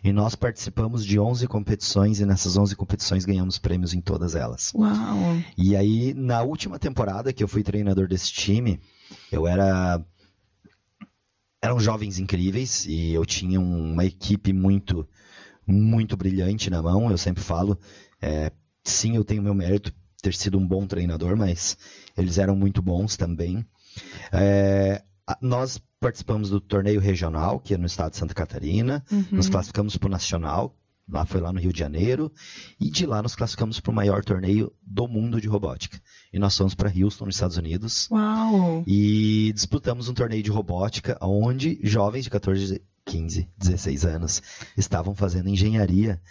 E nós participamos de 11 competições e nessas 11 competições ganhamos prêmios em todas elas. Uau! E aí, na última temporada que eu fui treinador desse time, eu era. Eram jovens incríveis e eu tinha uma equipe muito, muito brilhante na mão. Eu sempre falo, é, sim, eu tenho meu mérito ter sido um bom treinador, mas eles eram muito bons também. É, nós participamos do torneio regional, que é no estado de Santa Catarina. Uhum. Nos classificamos para o nacional, lá foi lá no Rio de Janeiro, e de lá nos classificamos para o maior torneio do mundo de robótica. E nós fomos para Houston, nos Estados Unidos, Uau! e disputamos um torneio de robótica onde jovens de 14, 15, 16 anos estavam fazendo engenharia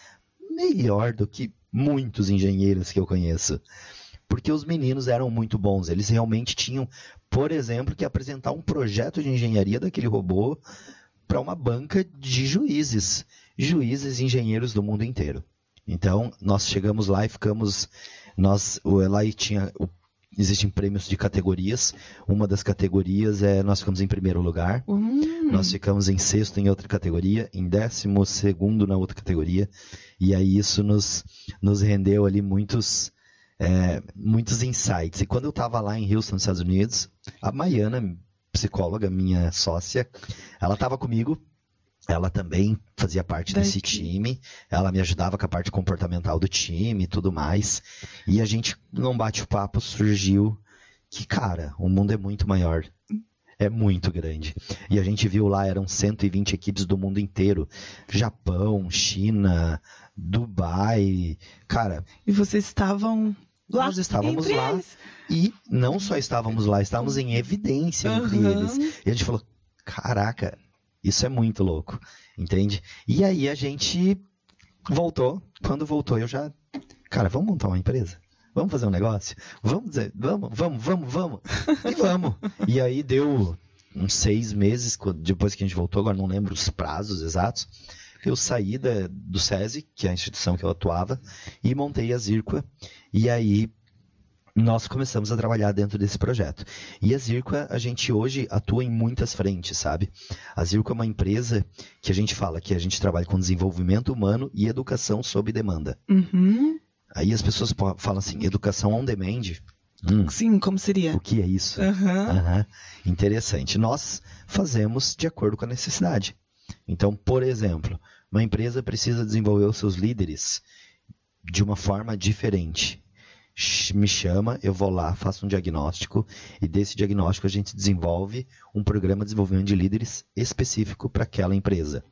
melhor do que muitos engenheiros que eu conheço. Porque os meninos eram muito bons, eles realmente tinham, por exemplo, que apresentar um projeto de engenharia daquele robô para uma banca de juízes, juízes e engenheiros do mundo inteiro. Então, nós chegamos lá e ficamos, nós, o Eli tinha, existem prêmios de categorias, uma das categorias é, nós ficamos em primeiro lugar, Hum. nós ficamos em sexto em outra categoria, em décimo segundo na outra categoria, e aí isso nos, nos rendeu ali muitos, é, muitos insights. E quando eu estava lá em Houston, nos Estados Unidos, a Maiana, psicóloga, minha sócia, ela estava comigo, ela também fazia parte Da desse time, ela me ajudava com a parte comportamental do time e tudo mais, e a gente, num bate-papo, surgiu que, cara, o mundo é muito maior. É muito grande. E a gente viu lá, eram 120 equipes do mundo inteiro. Japão, China, Dubai. Cara, E vocês estavam lá? nós estávamos entre lá. eles. E não só estávamos lá, estávamos em evidência entre Aham. eles. E a gente falou: caraca, isso é muito louco. Entende? E aí a gente voltou. Quando voltou, eu já. Cara, vamos montar uma empresa? Vamos fazer um negócio? Vamos dizer, vamos, vamos, vamos, vamos. E vamos. E aí deu uns seis meses depois que a gente voltou, agora não lembro os prazos exatos. Eu saí da, do SESI, que é a instituição que eu atuava, e montei a Zirqua. E aí nós começamos a trabalhar dentro desse projeto. E a Zirqua, a gente hoje atua em muitas frentes, sabe? A Zirqua é uma empresa que a gente fala que a gente trabalha com desenvolvimento humano e educação sob demanda. Uhum. Aí as pessoas falam assim, educação on demand. Hum, Sim, como seria? o que é isso? Aham. Aham. Interessante. Nós fazemos de acordo com a necessidade. Então, por exemplo, uma empresa precisa desenvolver os seus líderes de uma forma diferente. Me chama, eu vou lá, faço um diagnóstico e desse diagnóstico a gente desenvolve um programa de desenvolvimento de líderes específico para aquela empresa.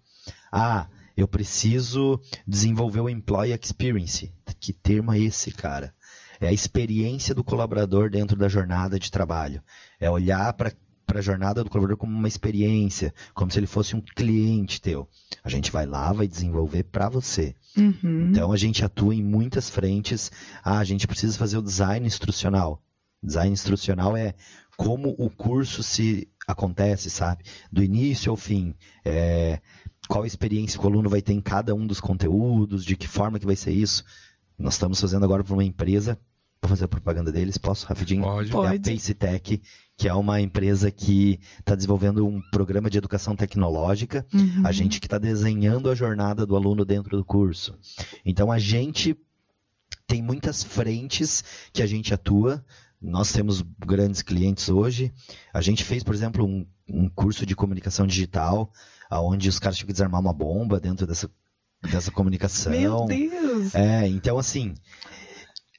Ah, eu preciso desenvolver o Employee Experience. Que termo é esse, cara? É a experiência do colaborador dentro da jornada de trabalho. É olhar para a jornada do colaborador como uma experiência, como se ele fosse um cliente teu. A gente vai lá, vai desenvolver para você. Uhum. Então a gente atua em muitas frentes. Ah, a gente precisa fazer o design instrucional. Design instrucional é como o curso se acontece, sabe? Do início ao fim. É, qual experiência que o aluno vai ter em cada um dos conteúdos, de que forma que vai ser isso. Nós estamos fazendo agora para uma empresa. Vou fazer a propaganda deles, posso rapidinho? Pode. É a. Pacetech, que é uma empresa que está desenvolvendo um programa de educação tecnológica Uhum. a gente que está desenhando a jornada do aluno dentro do curso. Então a gente tem muitas frentes que a gente atua. Nós temos grandes clientes hoje. A gente fez, por exemplo, um, um curso de comunicação digital, onde os caras tinham que desarmar uma bomba dentro dessa, dessa comunicação. Meu Deus! É, então assim,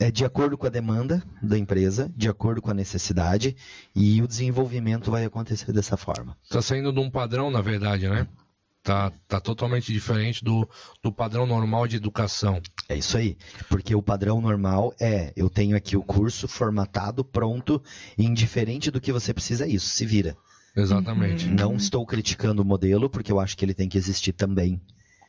é de acordo com a demanda da empresa, de acordo com a necessidade, e o desenvolvimento vai acontecer dessa forma. Tá saindo de um padrão, na verdade, né? Tá, tá totalmente diferente do, do padrão normal de educação. É isso aí. Porque o padrão normal é, eu tenho aqui o curso formatado, pronto, e indiferente do que você precisa, é isso, se vira. Exatamente. Não estou criticando o modelo, porque eu acho que ele tem que existir também.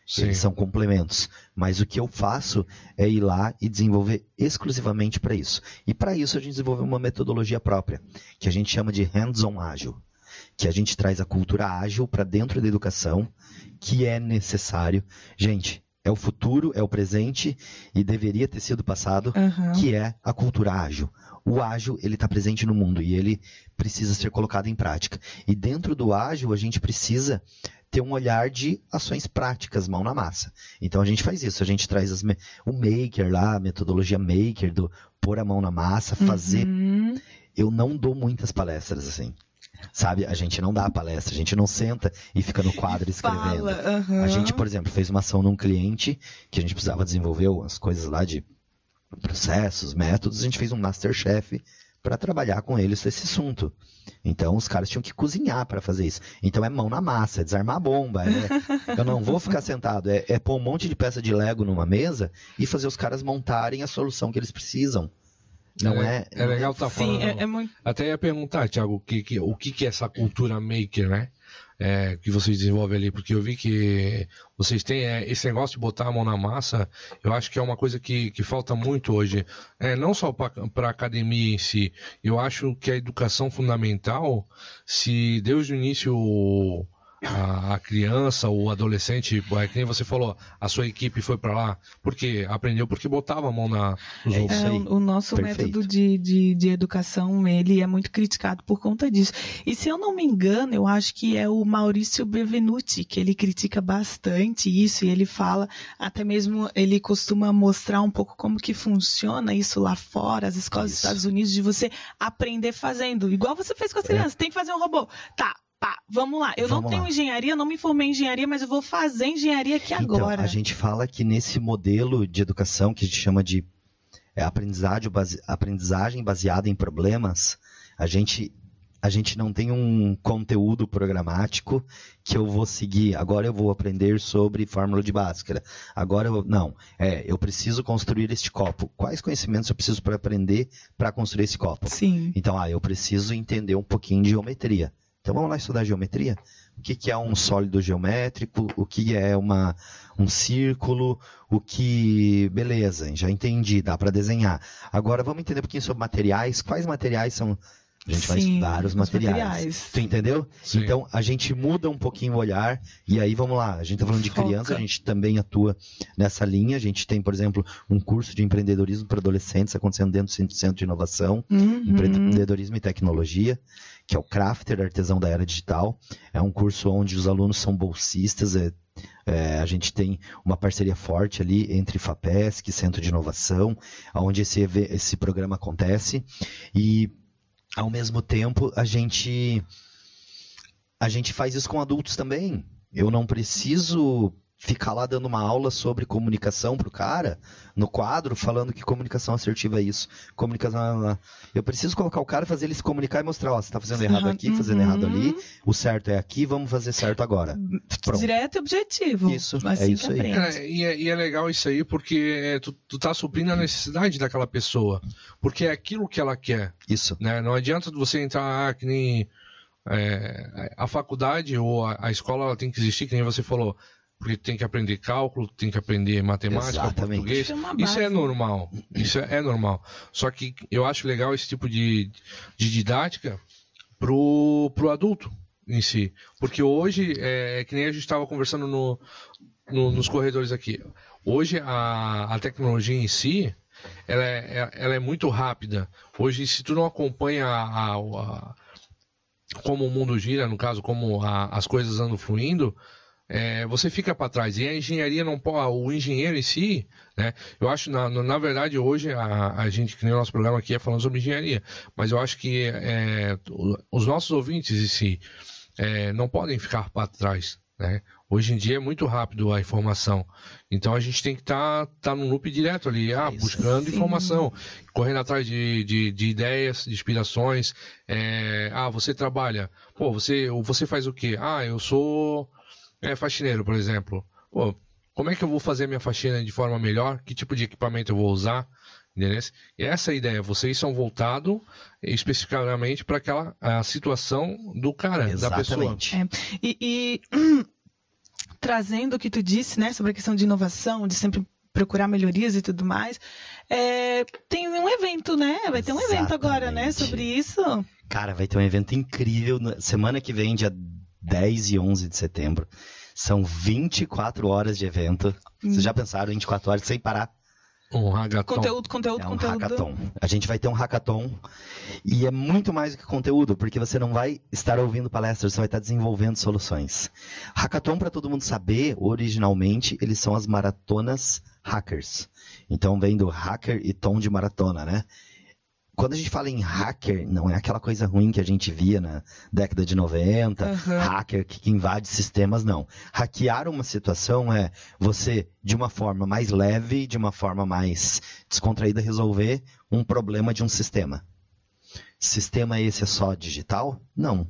Sim. Eles são complementos. Mas o que eu faço é ir lá e desenvolver exclusivamente para isso. E para isso a gente desenvolveu uma metodologia própria, que a gente chama de hands-on ágil. Que a gente traz a cultura ágil para dentro da educação, que é necessário. Gente, é o futuro, é o presente e deveria ter sido passado, Aham. que é a cultura ágil. O ágil, ele está presente no mundo e ele precisa ser colocado em prática. E dentro do ágil, a gente precisa ter um olhar de ações práticas, mão na massa. Então a gente faz isso, a gente traz as me- o maker lá, a metodologia maker do pôr a mão na massa, fazer. Uhum. Eu não dou muitas palestras assim. Sabe, a gente não dá palestra, a gente não senta e fica no quadro escrevendo. Fala, aham. A gente, por exemplo, fez uma ação num cliente que a gente precisava desenvolver umas coisas lá de processos, métodos, a gente fez um Masterchef para trabalhar com eles esse assunto. Então os caras tinham que cozinhar para fazer isso. Então é mão na massa, é desarmar a bomba. é- eu não vou ficar sentado, é, é pôr um monte de peça de Lego numa mesa e fazer os caras montarem a solução que eles precisam. Não é. É legal estar Sim, falando. é, é muito. Até ia perguntar, Thiago, o que, que- o que, que é essa cultura maker, né? É, que vocês desenvolvem ali, porque eu vi que vocês têm é, esse negócio de botar a mão na massa, eu acho que é uma coisa que, que falta muito hoje. É, não só para a academia em si, eu acho que a educação fundamental, se desde o início a, a criança, o adolescente, é que nem você falou, a sua equipe foi para lá, porque aprendeu porque botava a mão na, nos É É, o o nosso Perfeito. método de, de, de educação, ele é muito criticado por conta disso. E se eu não me engano, eu acho que é o Maurício Benvenuti, que ele critica bastante isso, e ele fala, até mesmo, ele costuma mostrar um pouco como que funciona isso lá fora, as escolas dos Isso. Estados Unidos, de você aprender fazendo. Igual você fez com as crianças, tem que fazer um robô. Tá, pá, vamos lá. Eu não Vamos tenho lá. engenharia, não me formei em engenharia, mas eu vou fazer engenharia aqui Então, agora. a gente fala que nesse modelo de educação que a gente chama de é, aprendizagem, base- aprendizagem baseada em problemas, a gente, a gente não tem um conteúdo programático que eu vou seguir. Agora eu vou aprender sobre fórmula de Bhaskara. Agora eu. Não. É, eu preciso construir este copo. Quais conhecimentos eu preciso para aprender para construir esse copo? Sim. Então, ah, eu preciso entender um pouquinho de geometria. Então vamos lá estudar geometria? O que, que é um sólido geométrico? O que é uma, um círculo? O que. Beleza, já entendi, dá para desenhar. Agora vamos entender um pouquinho sobre materiais. Quais materiais são. A gente vai Sim, estudar os os materiais. materiais. Tu entendeu? Sim. Então a gente muda um pouquinho o olhar e aí vamos lá. A gente está falando de Foca. criança, a gente também atua nessa linha. A gente tem, por exemplo, um curso de empreendedorismo para adolescentes acontecendo dentro do Centro de Inovação Uhum. empreendedorismo e tecnologia, que é o Crafter Artesão da Era Digital. É um curso onde os alunos são bolsistas, é, É, a gente tem uma parceria forte ali entre FAPESC, Centro de Inovação, onde esse, esse programa acontece. E, ao mesmo tempo, a gente, a gente faz isso com adultos também. Eu não preciso ficar lá dando uma aula sobre comunicação pro cara, no quadro, falando que comunicação assertiva é isso. Comunicação. Eu preciso colocar o cara, fazer ele se comunicar e mostrar, ó, você tá fazendo errado aqui, fazendo uhum. errado ali, o certo é aqui, vamos fazer certo agora. Pronto. Direto e objetivo. Isso, assim é isso aí. É, e, é, e, é, legal isso aí, porque é, tu, tu tá suprindo a necessidade daquela pessoa. Porque é aquilo que ela quer. Isso. Né? Não adianta você entrar ah, que nem. É, a faculdade ou a, a, escola ela tem que existir, que nem você falou. Porque tem que aprender cálculo, tem que aprender matemática, Exatamente. português. Isso é, isso é, normal. Isso é, é, normal. Só que eu acho legal esse tipo de, de didática pro, pro adulto em si. Porque hoje, é, é que nem a gente estava conversando no, no, nos corredores aqui. Hoje a, a tecnologia em si, ela é, é ela é muito rápida. Hoje, se tu não acompanha a, a, a como o mundo gira, no caso, como as coisas andam fluindo, é, você fica para trás. E a engenharia não pode, o engenheiro em si, né? Eu acho, na, na verdade, hoje a, a gente, que nem o nosso programa aqui é falando sobre engenharia, mas eu acho que é, os nossos ouvintes em si é, não podem ficar para trás, né? Hoje em dia é muito rápido a informação. Então a gente tem que estar tá, tá num loop direto ali, ah, buscando informação, correndo atrás de, de, de ideias, de inspirações. É, ah, você trabalha. Pô, você, você faz o quê? Ah, eu sou é faxineiro, por exemplo. Pô, como é que eu vou fazer minha faxina de forma melhor? Que tipo de equipamento eu vou usar? Entendeu? E essa é a ideia. Vocês são voltados especificamente para aquela a situação do cara, Exatamente. da pessoa. É. E, e trazendo o que tu disse, né, sobre a questão de inovação, de sempre procurar melhorias e tudo mais, é, tem um evento, né? Vai ter um Exatamente. evento agora, né, sobre isso. Cara, vai ter um evento incrível semana que vem, dia 10 e 11 de setembro. São 24 horas de evento. Hum. Vocês já pensaram 24 horas sem parar? Um hackathon. Conteúdo, conteúdo, é um conteúdo. hackathon. A gente vai ter um hackathon e é muito mais do que conteúdo, porque você não vai estar ouvindo palestras, você vai estar desenvolvendo soluções. Hackathon, para todo mundo saber, originalmente, eles são as maratonas hackers. Então vem do hacker e tom de maratona, né? Quando a gente fala em hacker, não é aquela coisa ruim que a gente via na década de 90, uhum. hacker que invade sistemas, não. Hackear uma situação é você, de uma forma mais leve, de uma forma mais descontraída, resolver um problema de um sistema. Sistema esse é só digital? Não.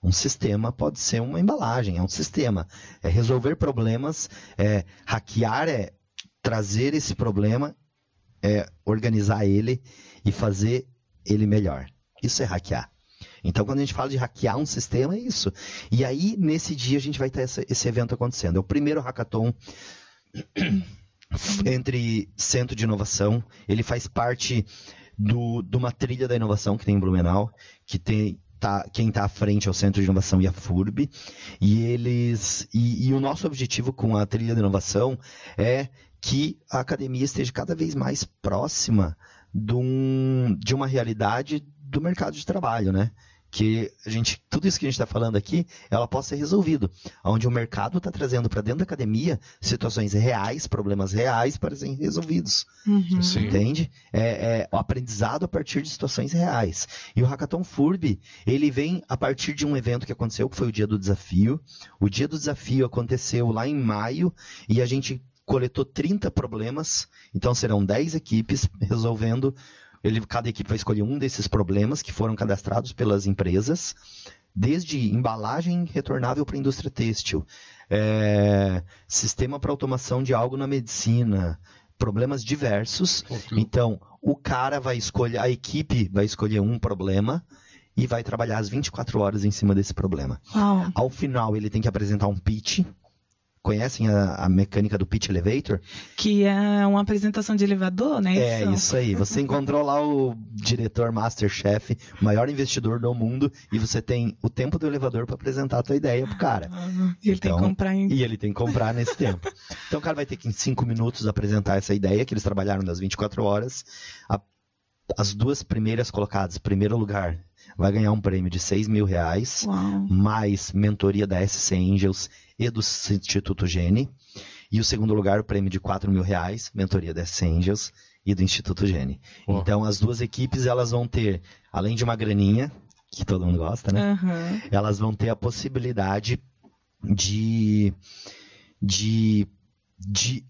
Um sistema pode ser uma embalagem, é um sistema. É resolver problemas, é hackear é trazer esse problema, é organizar ele e fazer ele melhor. Isso é hackear. Então, quando a gente fala de hackear um sistema, é isso. E aí, nesse dia, a gente vai ter essa, esse evento acontecendo. É o primeiro hackathon entre centro de inovação. Ele faz parte do, de uma trilha da inovação que tem em Blumenau, que tem. Tá, quem está à frente é o Centro de Inovação e a FURB. E eles. E, e o nosso objetivo com a trilha da inovação é que a academia esteja cada vez mais próxima de, um, de uma realidade do mercado de trabalho, né? que a gente, tudo isso que a gente está falando aqui, ela possa ser resolvido, onde o mercado está trazendo para dentro da academia situações reais, problemas reais para serem resolvidos, uhum. entende? É, é, o aprendizado a partir de situações reais. E o Hackathon FURB, ele vem a partir de um evento que aconteceu, que foi o Dia do Desafio. O Dia do Desafio aconteceu lá em maio e a gente coletou 30 problemas, então serão 10 equipes resolvendo. Ele, cada equipe vai escolher um desses problemas que foram cadastrados pelas empresas, desde embalagem retornável para a indústria têxtil, é, sistema para automação de algo na medicina, problemas diversos. Então, o cara vai escolher, a equipe vai escolher um problema e vai trabalhar as 24 horas em cima desse problema. Uau. Ao final, ele tem que apresentar um pitch Conhecem a, a, mecânica do pitch elevator? Que é uma apresentação de elevador, né? É, isso aí. Você encontrou lá o diretor Masterchef, maior investidor do mundo, e você tem o tempo do elevador para apresentar a tua ideia pro cara. Ah, e ele então, tem que comprar em... E ele tem que comprar nesse tempo. Então o cara vai ter que, em cinco minutos, apresentar essa ideia, que eles trabalharam das 24 horas. A, as duas primeiras colocadas, primeiro lugar, vai ganhar um prêmio de 6 mil reais, Uau. mais mentoria da SC Angels e do Instituto Gene. E o segundo lugar, o prêmio de 4 mil reais, mentoria da Angels e do Instituto Gene. Ó. Então, as duas equipes, elas vão ter, além de uma graninha, que todo mundo gosta, né? Aham. elas vão ter a possibilidade de, de, de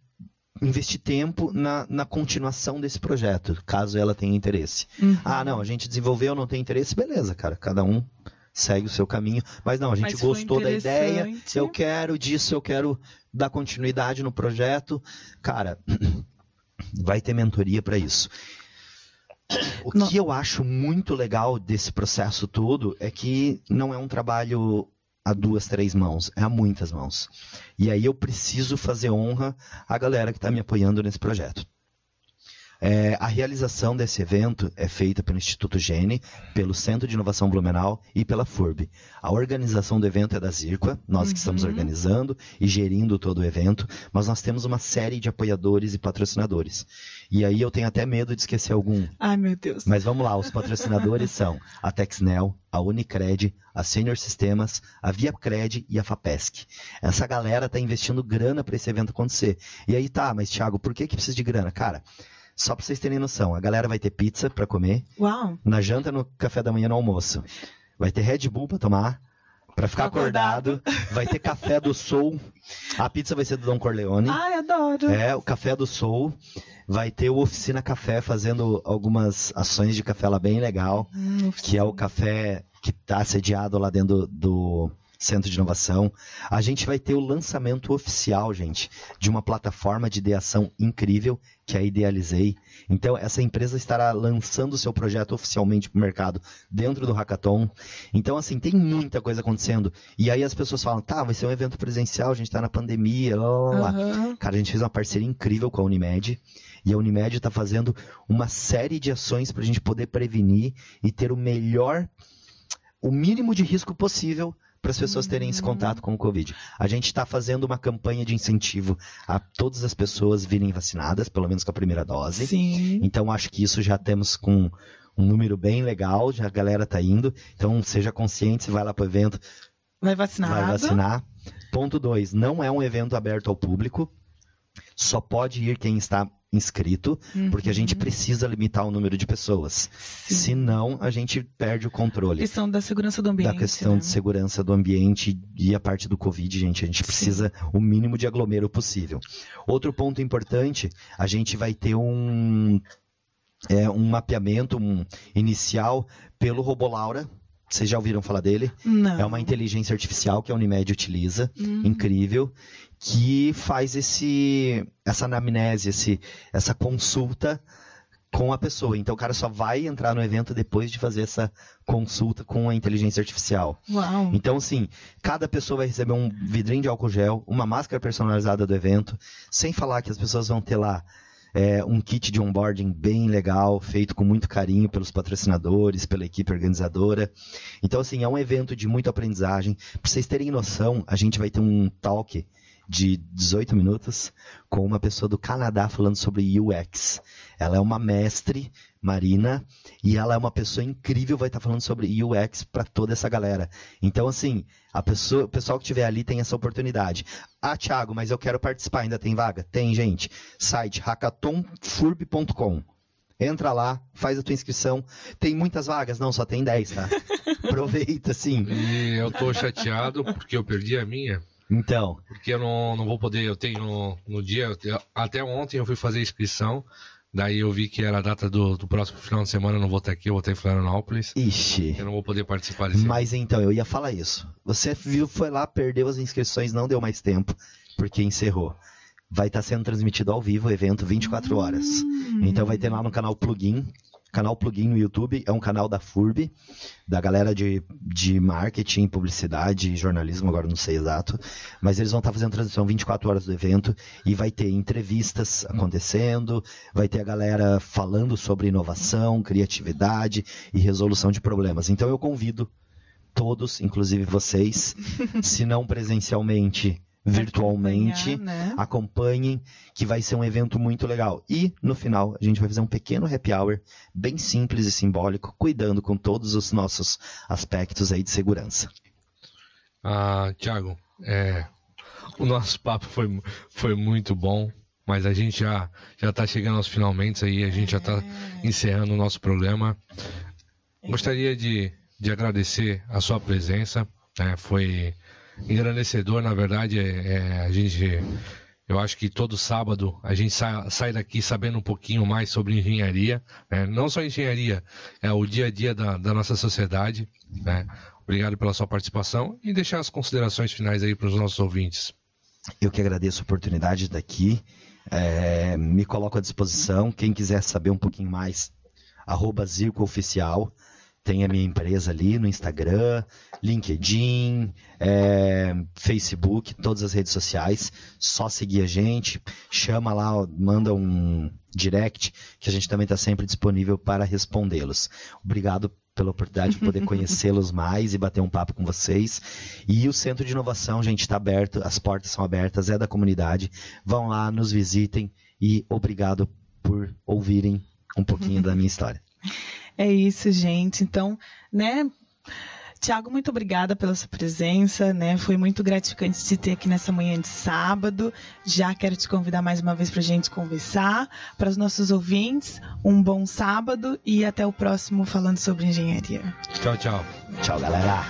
investir tempo na, na continuação desse projeto, caso ela tenha interesse. Uhum. Ah, não, a gente desenvolveu, não tem interesse, beleza, cara, cada um segue o seu caminho. Mas não, a gente gostou da ideia, eu quero disso, eu quero dar continuidade no projeto. Cara, vai ter mentoria para isso. O Não. que eu acho muito legal desse processo todo é que não é um trabalho a duas, três mãos, é a muitas mãos. E aí eu preciso fazer honra à galera que está me apoiando nesse projeto. É, a realização desse evento é feita pelo Instituto Gene, pelo Centro de Inovação Blumenau e pela FURB. A organização do evento é da Zirqua, nós que estamos organizando e gerindo todo o evento, mas nós temos uma série de apoiadores e patrocinadores. E aí eu tenho até medo de esquecer algum. Ai, meu Deus. Mas vamos lá, os patrocinadores são a Texnel, a Unicred, a Senior Sistemas, a ViaCred e a Fapesc. Essa galera tá investindo grana para esse evento acontecer. E aí tá, mas Thiago, por que que precisa de grana? Cara, só para vocês terem noção, a galera vai ter pizza para comer, Uau. na janta, no café da manhã, no almoço. Vai ter Red Bull para tomar, para ficar Acordado. acordado. Vai ter café do Soul. A pizza vai ser do Dom Corleone. Ai, adoro. É, o Café do Soul. Vai ter o Oficina Café fazendo algumas ações de café lá bem legal, Hum, que é o café que está sediado lá dentro do, do Centro de Inovação. A gente vai ter o lançamento oficial, gente, de uma plataforma de ideação incrível, que é a Idealizei. Então, essa empresa estará lançando o seu projeto oficialmente para o mercado dentro do Hackathon. Então, assim, tem muita coisa acontecendo. E aí as pessoas falam, tá, vai ser um evento presencial, a gente está na pandemia, lá, lá, lá. Aham. Cara, a gente fez uma parceria incrível com a Unimed. E a Unimed está fazendo uma série de ações para a gente poder prevenir e ter o melhor, o mínimo de risco possível para as pessoas terem esse contato com o Covid. A gente está fazendo uma campanha de incentivo a todas as pessoas virem vacinadas, pelo menos com a primeira dose. Sim. Então acho que isso já temos com um número bem legal, já a galera tá indo. Então seja consciente, vai lá pro evento, Vai vacinado. vai vacinar. Ponto 2, não é um evento aberto ao público. Só pode ir quem está inscrito, porque a gente precisa limitar o número de pessoas. Sim. Senão, a gente perde o controle Questão da segurança do ambiente. da questão né? de segurança do ambiente e a parte do Covid, gente. A gente precisa o mínimo de aglomero possível. Outro ponto importante, a gente vai ter um, é, um mapeamento um inicial pelo Robolaura. Vocês já ouviram falar dele? Não. É uma inteligência artificial que a Unimed utiliza, Hum. incrível, que faz esse, essa anamnese, esse, essa consulta com a pessoa. Então o cara só vai entrar no evento depois de fazer essa consulta com a inteligência artificial. Uau. Então, assim, cada pessoa vai receber um vidrinho de álcool gel, uma máscara personalizada do evento, sem falar que as pessoas vão ter lá é, um kit de onboarding bem legal, feito com muito carinho pelos patrocinadores, pela equipe organizadora. Então, assim, é um evento de muita aprendizagem. Para vocês terem noção, a gente vai ter um talk de 18 minutos com uma pessoa do Canadá falando sobre UX. Ela é uma mestre, Marina, e ela é uma pessoa incrível, vai estar falando sobre UX para toda essa galera. Então, assim, a pessoa, o pessoal que estiver ali tem essa oportunidade. Ah, Thiago, mas eu quero participar, ainda tem vaga? Tem, gente. Site hackathonfurb.com. Entra lá, faz a tua inscrição. Tem muitas vagas? Não, só tem 10, tá? Aproveita, sim. E eu tô chateado porque eu perdi a minha. Então, Porque eu não, não vou poder, eu tenho no dia, tenho- até ontem eu fui fazer a inscrição, daí eu vi que era a data do, do próximo final de semana, eu não vou estar aqui, eu vou estar em Florianópolis, ixi. eu não vou poder participar desse Mas então, eu ia falar isso. Você viu, foi lá, perdeu as inscrições, não deu mais tempo, porque encerrou. Vai estar sendo transmitido ao vivo o evento 24 horas. Então vai ter lá no canal Plugin. Canal Plugin no YouTube é um canal da FURB, da galera de, de marketing, publicidade e jornalismo, agora não sei exato. Mas eles vão estar fazendo transmissão 24 horas do evento e vai ter entrevistas acontecendo, vai ter a galera falando sobre inovação, criatividade e resolução de problemas. Então eu convido todos, inclusive vocês, se não presencialmente, virtualmente, né? acompanhem, que vai ser um evento muito legal. E, no final, a gente vai fazer um pequeno happy hour, bem simples e simbólico, cuidando com todos os nossos aspectos aí de segurança. Ah, Thiago, é, o nosso papo foi, foi muito bom, mas a gente já já está chegando aos finalmente aí, a gente já está encerrando o nosso programa. Gostaria de, de agradecer a sua presença, né? foi engrandecedor, na verdade, é, é, a gente eu acho que todo sábado a gente sai, sai daqui sabendo um pouquinho mais sobre engenharia, né? não só engenharia, é o dia a dia da, da nossa sociedade. Né? Obrigado pela sua participação e deixar as considerações finais aí para os nossos ouvintes. Eu que agradeço a oportunidade daqui. É, me coloco à disposição. Quem quiser saber um pouquinho mais, arroba Zico Oficial. Tem a minha empresa ali no Instagram, LinkedIn, é, Facebook, todas as redes sociais. Só seguir a gente, chama lá, manda um direct, que a gente também está sempre disponível para respondê-los. Obrigado pela oportunidade de poder conhecê-los mais e bater um papo com vocês. E o Centro de Inovação, gente, está aberto, as portas são abertas, é da comunidade. Vão lá, nos visitem e obrigado por ouvirem um pouquinho da minha história. É isso, gente. Então, né? Tiago, muito obrigada pela sua presença, né? Foi muito gratificante te ter aqui nessa manhã de sábado. Já quero te convidar mais uma vez para a gente conversar. Para os nossos ouvintes, um bom sábado e até o próximo falando sobre engenharia. Tchau, tchau. Tchau, galera.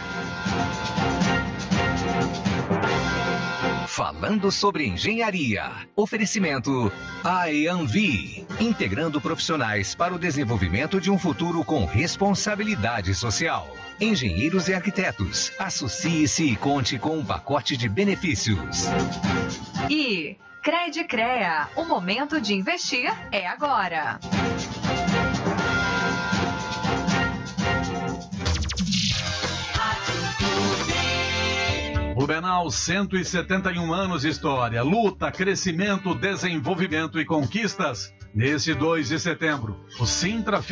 Falando sobre engenharia. Oferecimento IANV, integrando profissionais para o desenvolvimento de um futuro com responsabilidade social. Engenheiros e arquitetos, associe-se e conte com um pacote de benefícios. E Cred Crea, o momento de investir é agora. Blumenau, 171 anos de história, luta, crescimento, desenvolvimento e conquistas. Nesse 2 de setembro, o Sintra